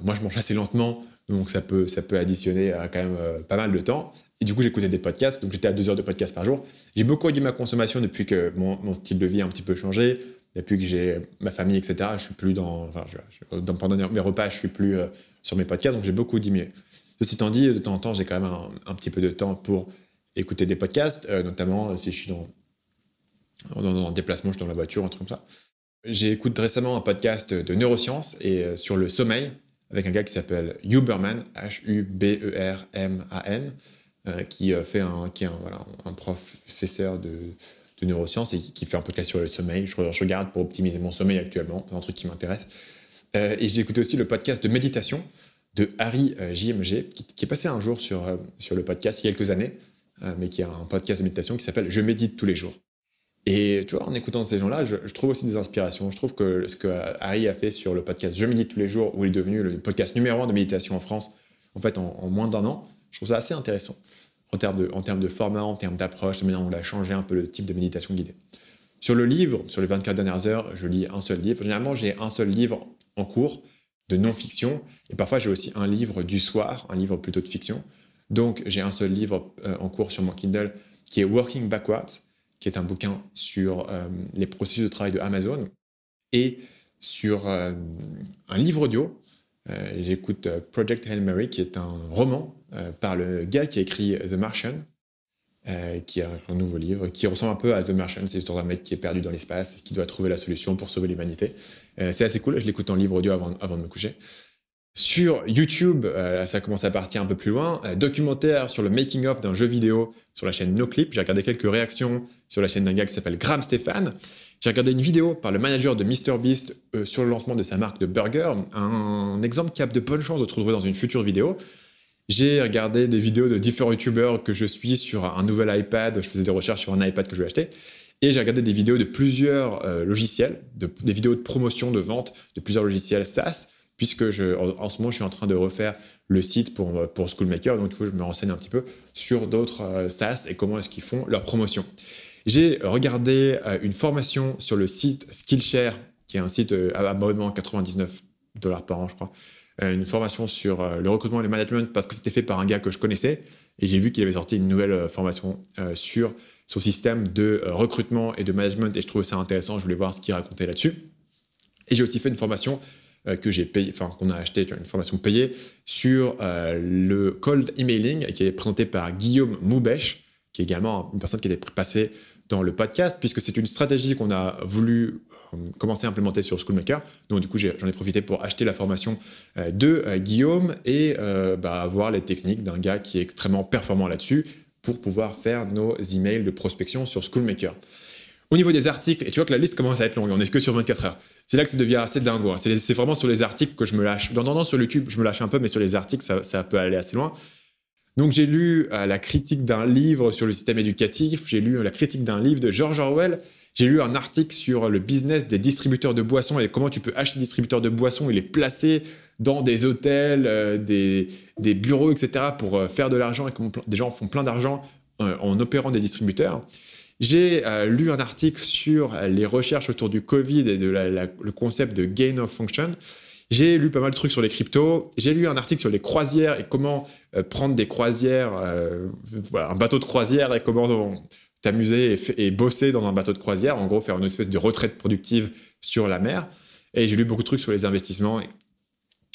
moi, je mange assez lentement. Donc ça peut, ça peut additionner à quand même euh, pas mal de temps. Et du coup, j'écoutais des podcasts, donc j'étais à deux heures de podcast par jour. J'ai beaucoup réduit ma consommation depuis que mon, style de vie a un petit peu changé, depuis que j'ai ma famille, etc. Je suis plus dans, enfin, dans pendant mes repas, je suis plus euh, sur mes podcasts, donc j'ai beaucoup diminué. Ceci étant dit, de temps en temps, j'ai quand même un, petit peu de temps pour écouter des podcasts, euh, notamment si je suis dans, dans, un déplacement, je suis dans la voiture, un truc comme ça. J'ai écouté récemment un podcast de neurosciences et sur le sommeil avec un gars qui s'appelle Huberman, H-U-B-E-R-M-A-N, euh, qui, euh, fait un, qui est un, voilà, un professeur de, neurosciences et qui, fait un podcast sur le sommeil. Je, regarde pour optimiser mon sommeil actuellement, c'est un truc qui m'intéresse. Euh, et j'ai écouté aussi le podcast de méditation de Harry JMG, qui, qui, est passé un jour sur, sur le podcast il y a quelques années, mais qui a un podcast de méditation qui s'appelle Je médite tous les jours. Et tu vois, en écoutant ces gens-là, je, trouve aussi des inspirations. Je trouve que ce que Harry a fait sur le podcast Je médite tous les jours, où il est devenu le podcast numéro un de méditation en France, en fait, en, moins d'un an. Je trouve ça assez intéressant en termes de, en termes de format, en termes d'approche, la manière dont on a changé un peu le type de méditation guidée. Sur le livre, sur les 24 dernières heures, je lis un seul livre. Généralement, j'ai un seul livre en cours de non-fiction. Et parfois, j'ai aussi un livre du soir, un livre plutôt de fiction. Donc, j'ai un seul livre euh, en cours sur mon Kindle qui est Working Backwards, qui est un bouquin sur euh, les processus de travail de Amazon. Et sur euh, un livre audio, j'écoute Project Hail Mary, qui est un roman par le gars qui a écrit The Martian, qui a un nouveau livre, qui ressemble un peu à The Martian. C'est l'histoire d'un mec qui est perdu dans l'espace qui doit trouver la solution pour sauver l'humanité. c'est assez cool, je l'écoute en livre audio avant, avant de me coucher. Sur YouTube, euh, ça commence à partir un peu plus loin, euh, documentaire sur le making-of d'un jeu vidéo sur la chaîne NoClip. J'ai regardé quelques réactions sur la chaîne d'un gars qui s'appelle Graham Stéphane. J'ai regardé une vidéo par le manager de MrBeast euh, sur le lancement de sa marque de burger. Un, exemple qui a de bonnes chances de se retrouver dans une future vidéo. J'ai regardé des vidéos de différents YouTubers que je suis sur un nouvel iPad. Je faisais des recherches sur un iPad que je vais acheter. Et j'ai regardé des vidéos de plusieurs logiciels, des vidéos de promotion, de vente de plusieurs logiciels SaaS puisque en, ce moment, je suis en train de refaire le site pour, pour Schoolmaker, donc du coup, je me renseigne un petit peu sur d'autres euh, SaaS et comment est-ce qu'ils font leur promotion. J'ai regardé euh, une formation sur le site Skillshare, qui est un site euh, à abonnement 99 dollars par an, je crois. une formation sur le recrutement et le management parce que c'était fait par un gars que je connaissais et j'ai vu qu'il avait sorti une nouvelle formation sur son système de recrutement et de management et je trouvais ça intéressant. Je voulais voir ce qu'il racontait là-dessus. Et j'ai aussi fait une formation que j'ai payé, enfin qu'on a acheté, une formation payée sur euh, le cold emailing qui est présenté par Guillaume Moubèche, qui est également une personne qui était passée dans le podcast, puisque c'est une stratégie qu'on a voulu euh, commencer à implémenter sur Schoolmaker. Donc du coup, j'en ai, profité pour acheter la formation de Guillaume et bah, avoir les techniques d'un gars qui est extrêmement performant là-dessus pour pouvoir faire nos emails de prospection sur Schoolmaker. Au niveau des articles, et tu vois que la liste commence à être longue, on n'est que sur 24 heures. C'est là que ça devient assez dingue. Hein. C'est vraiment sur les articles que je me lâche. Dans, dans, sur YouTube, je me lâche un peu, mais sur les articles, ça, peut aller assez loin. Donc j'ai lu euh, la critique d'un livre sur le système éducatif, j'ai lu euh, la critique d'un livre de George Orwell, j'ai lu un article sur le business des distributeurs de boissons et comment tu peux acheter des distributeurs de boissons et les placer dans des hôtels, euh, des, des, bureaux, etc. pour faire de l'argent et comment des gens font plein d'argent en opérant des distributeurs. J'ai euh, lu un article sur euh, les recherches autour du Covid et de le concept de gain of function. J'ai lu pas mal de trucs sur les cryptos. J'ai lu un article sur les croisières et comment euh, prendre des croisières, un bateau de croisière et comment t'amuser et, bosser dans un bateau de croisière. En gros, faire une espèce de retraite productive sur la mer. Et j'ai lu beaucoup de trucs sur les investissements,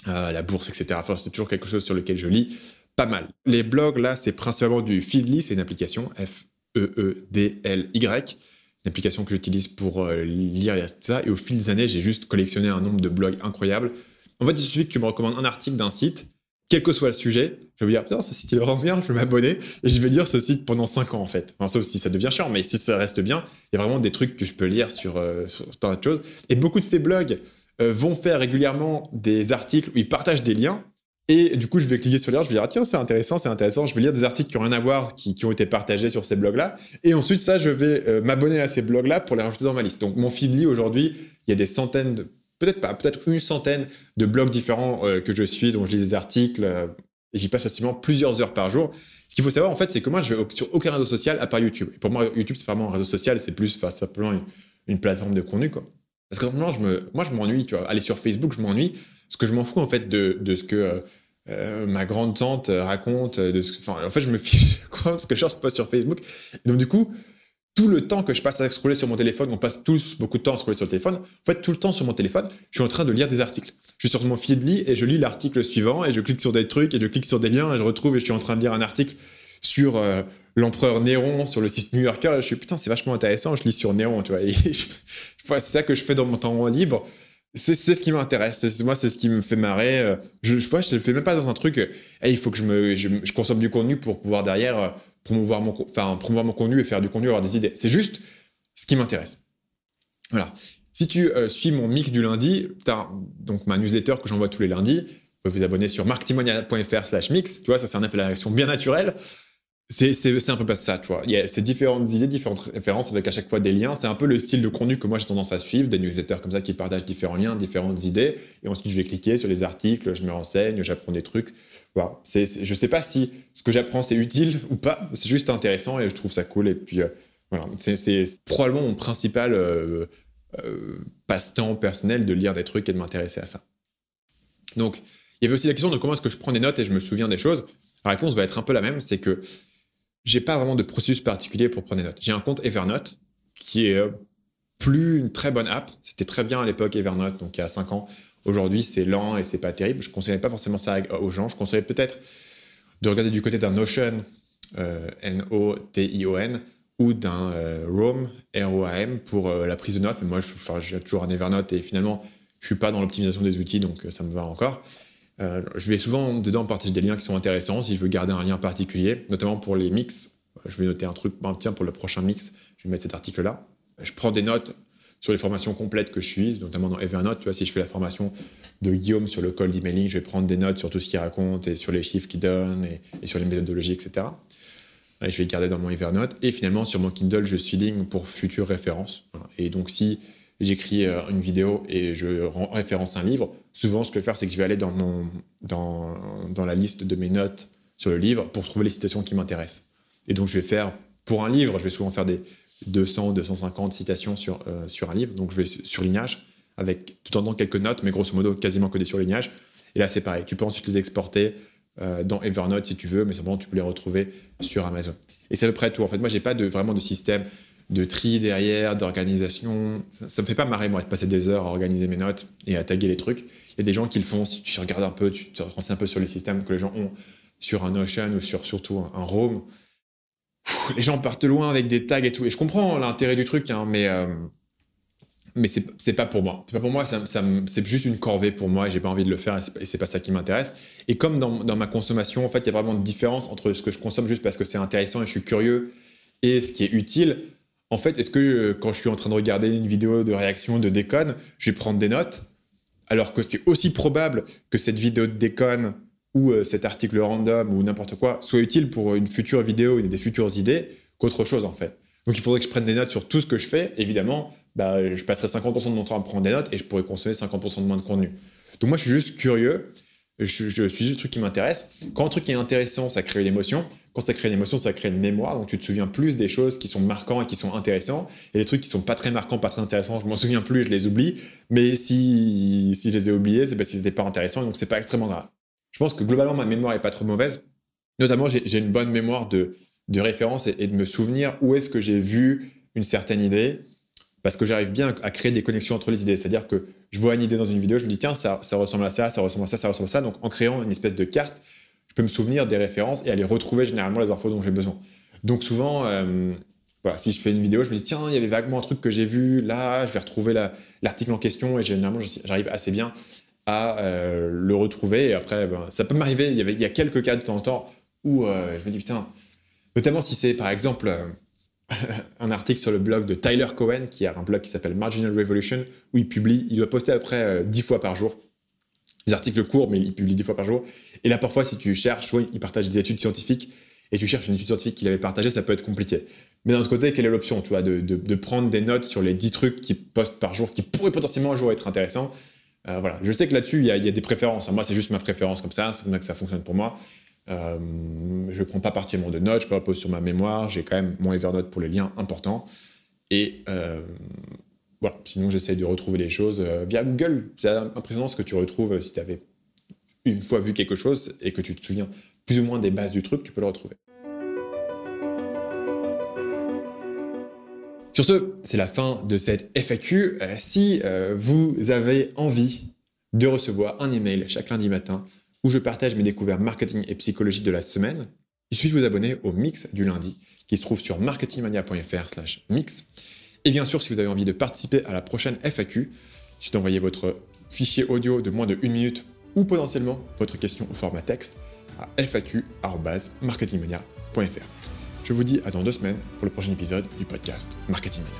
la bourse, etc. C'est toujours quelque chose sur lequel je lis pas mal. Les blogs, là, c'est principalement du Feedly, c'est une application, F E-E-D-L-Y, une application que j'utilise pour euh, lire et ça. Et au fil des années, j'ai juste collectionné un nombre de blogs incroyable. En fait, il suffit que tu me recommandes un article d'un site, quel que soit le sujet, je vais dire, putain, ce site est vraiment bien, je vais m'abonner et je vais lire ce site pendant 5 ans en fait. Sauf si ça devient chiant, mais si ça reste bien, il y a vraiment des trucs que je peux lire sur, euh, tant de choses. Et beaucoup de ces blogs euh, vont faire régulièrement des articles où ils partagent des liens et du coup, je vais cliquer sur liens, je vais dire, ah, tiens, c'est intéressant, c'est intéressant. Je vais lire des articles qui ont rien à voir, qui, ont été partagés sur ces blogs-là. Et ensuite, ça, je vais euh, m'abonner à ces blogs-là pour les rajouter dans ma liste. Donc, mon Feedly, aujourd'hui, il y a des centaines, peut-être pas, peut-être une centaine de blogs différents euh, que je suis, dont je lis des articles. Euh, et j'y passe facilement plusieurs heures par jour. Ce qu'il faut savoir, en fait, c'est que moi, je vais sur aucun réseau social à part YouTube. Et pour moi, YouTube, c'est vraiment un réseau social, c'est plus simplement une, une, plateforme de contenu, quoi. Parce que simplement, je me, moi, je m'ennuie, tu vois. Aller sur Facebook, je m'ennuie. Parce que je m'en fous, en fait, de, de ce que euh, ma grande tante raconte de ce enfin en fait je me fiche quoi ce que je passe sur Facebook. Donc du coup tout le temps que je passe à scroller sur mon téléphone on passe tous beaucoup de temps à scroller sur le téléphone. En fait tout le temps sur mon téléphone je suis en train de lire des articles. Je suis sur mon feedly et je lis l'article suivant et je clique sur des trucs et je clique sur des liens et je retrouve et je suis en train de lire un article sur euh, l'empereur Néron sur le site New Yorker. Je suis putain c'est vachement intéressant je lis sur Néron tu vois c'est ça que je fais dans mon temps libre c'est ce qui m'intéresse. Moi, c'est ce qui me fait marrer. Euh, je, vois, je le fais même pas dans un truc. Euh, il faut que je me, je, consomme du contenu pour pouvoir derrière euh, promouvoir mon, enfin, promouvoir mon contenu et faire du contenu, avoir des idées. C'est juste ce qui m'intéresse. Voilà. Si tu suis mon mix du lundi, as donc ma newsletter que j'envoie tous les lundis. Vous pouvez vous abonner sur marctimonia.fr/mix. Tu vois, ça c'est un appel à l'action bien naturel. C'est un peu pas ça, tu vois. Il y a différentes idées, différentes références avec à chaque fois des liens. C'est un peu le style de contenu que moi j'ai tendance à suivre, des newsletters comme ça qui partagent différents liens, différentes idées. Et ensuite, je vais cliquer sur les articles, je me renseigne, j'apprends des trucs. Voilà. C'est je sais pas si ce que j'apprends c'est utile ou pas. C'est juste intéressant et je trouve ça cool. Et puis euh, voilà, c'est probablement mon principal euh, euh, passe-temps personnel de lire des trucs et de m'intéresser à ça. Donc, il y avait aussi la question de comment est-ce que je prends des notes et je me souviens des choses. La réponse va être un peu la même, c'est que j'ai pas vraiment de processus particulier pour prendre des notes. J'ai un compte Evernote qui est euh, plus une très bonne app. C'était très bien à l'époque Evernote, donc il y a 5 ans. Aujourd'hui, c'est lent et c'est pas terrible. Je conseillais pas forcément ça aux gens. Je conseillais peut-être de regarder du côté d'un Notion, euh, N-O-T-I-O-N, ou d'un euh, Roam, R-O-A-M, pour la prise de notes. Mais moi, j'ai toujours un Evernote et finalement, je suis pas dans l'optimisation des outils, donc ça me va encore. Euh, je vais souvent dedans partager des liens qui sont intéressants si je veux garder un lien particulier, notamment pour les mix. Je vais noter un truc, ben, tiens, pour le prochain mix, je vais mettre cet article-là. Je prends des notes sur les formations complètes que je suis, notamment dans Evernote. Tu vois, si je fais la formation de Guillaume sur le call d'emailing, je vais prendre des notes sur tout ce qu'il raconte et sur les chiffres qu'il donne et, sur les méthodologies, etc. Et je vais les garder dans mon Evernote. Et finalement, sur mon Kindle, je suis ligne pour futures références. Et donc, si j'écris euh, une vidéo et je référence un livre, souvent ce que je vais faire, c'est que je vais aller dans, la liste de mes notes sur le livre pour trouver les citations qui m'intéressent. Et donc je vais faire, pour un livre, je vais souvent faire des 200 ou 250 citations sur, euh, sur un livre, donc je vais surlignage avec tout en temps quelques notes, mais grosso modo quasiment que des surlignages. Et là c'est pareil, tu peux ensuite les exporter euh, dans Evernote si tu veux, mais simplement tu peux les retrouver sur Amazon. Et c'est à peu près tout. En fait, moi j'ai pas vraiment de système de tri derrière, d'organisation. Ça, me fait pas marrer, moi, de passer des heures à organiser mes notes et à taguer les trucs. Il y a des gens qui le font, si tu regardes un peu, tu te renseignes un peu sur les systèmes que les gens ont sur un Notion ou sur surtout un, Roam. les gens partent loin avec des tags et tout. Et je comprends l'intérêt du truc, hein, mais, euh, mais c'est pas pour moi. C'est pas pour moi, ça, c'est juste une corvée pour moi et j'ai pas envie de le faire et c'est pas, ça qui m'intéresse. Et comme dans, dans, ma consommation, en fait, il y a vraiment une différence entre ce que je consomme juste parce que c'est intéressant et je suis curieux et ce qui est utile en fait, est-ce que euh, quand je suis en train de regarder une vidéo de réaction de déconne, je vais prendre des notes? Alors que c'est aussi probable que cette vidéo de déconne ou euh, cet article random ou n'importe quoi soit utile pour une future vidéo et des futures idées qu'autre chose en fait. Donc il faudrait que je prenne des notes sur tout ce que je fais. Évidemment, bah, je passerai 50% de mon temps à prendre des notes et je pourrais consommer 50% de moins de contenu. Donc moi, je suis juste curieux je, suis juste le truc qui m'intéresse. Quand un truc est intéressant, ça crée une émotion. Quand ça crée une émotion, ça crée une mémoire. Donc tu te souviens plus des choses qui sont marquantes et qui sont intéressantes. Et les trucs qui sont pas très marquants, pas très intéressants, je m'en souviens plus, je les oublie. Mais si, si je les ai oubliés, c'est parce qu'ils n'étaient pas intéressants. Donc c'est pas extrêmement grave. Je pense que globalement, ma mémoire est pas trop mauvaise. Notamment, j'ai une bonne mémoire de, de référence et, et de me souvenir où est-ce que j'ai vu une certaine idée parce que j'arrive bien à créer des connexions entre les idées. C'est-à-dire que je vois une idée dans une vidéo, je me dis, tiens, ça, ça ressemble à ça, ça ressemble à ça, ça ressemble à ça. Donc, en créant une espèce de carte, je peux me souvenir des références et aller retrouver généralement les infos dont j'ai besoin. Donc, souvent, euh, voilà, si je fais une vidéo, je me dis, tiens, il y avait vaguement un truc que j'ai vu là, je vais retrouver l'article en question et généralement, j'arrive assez bien à euh, le retrouver. Et après, ben, ça peut m'arriver, il, y il y a quelques cas de temps en temps où euh, je me dis, putain, notamment si c'est par exemple un article sur le blog de Tyler Cohen, qui a un blog qui s'appelle Marginal Revolution, où il publie, il doit poster après euh, dix 10 fois par jour. Des articles courts, mais il publie 10 fois par jour. Et là, parfois, si tu cherches, il partage des études scientifiques, et tu cherches une étude scientifique qu'il avait partagée, ça peut être compliqué. Mais d'un autre côté, quelle est l'option, tu vois, de, prendre des notes sur les 10 trucs qu'il poste par jour, qui pourraient potentiellement un jour être intéressants. Euh, voilà. Je sais que là-dessus, il y, a des préférences. Moi, c'est juste ma préférence comme ça, c'est comme ça que ça fonctionne pour moi. Euh, je ne prends pas partiellement de notes, je ne pas sur ma mémoire, j'ai quand même mon Evernote pour les liens importants. Et euh, voilà, sinon j'essaie de retrouver les choses euh, via Google. C'est impressionnant ce que tu retrouves si tu avais une fois vu quelque chose et que tu te souviens plus ou moins des bases du truc, tu peux le retrouver. Sur ce, c'est la fin de cette FAQ. si vous avez envie de recevoir un email chaque lundi matin où je partage mes découvertes marketing et psychologie de la semaine. Il suffit de vous abonner au mix du lundi qui se trouve sur marketingmania.fr mix. Et bien sûr, si vous avez envie de participer à la prochaine FAQ, il suffit d'envoyer votre fichier audio de moins de 1 minute ou potentiellement votre question au format texte à faq.marketingmania.fr. Je vous dis à dans deux semaines pour le prochain épisode du podcast Marketing Mania.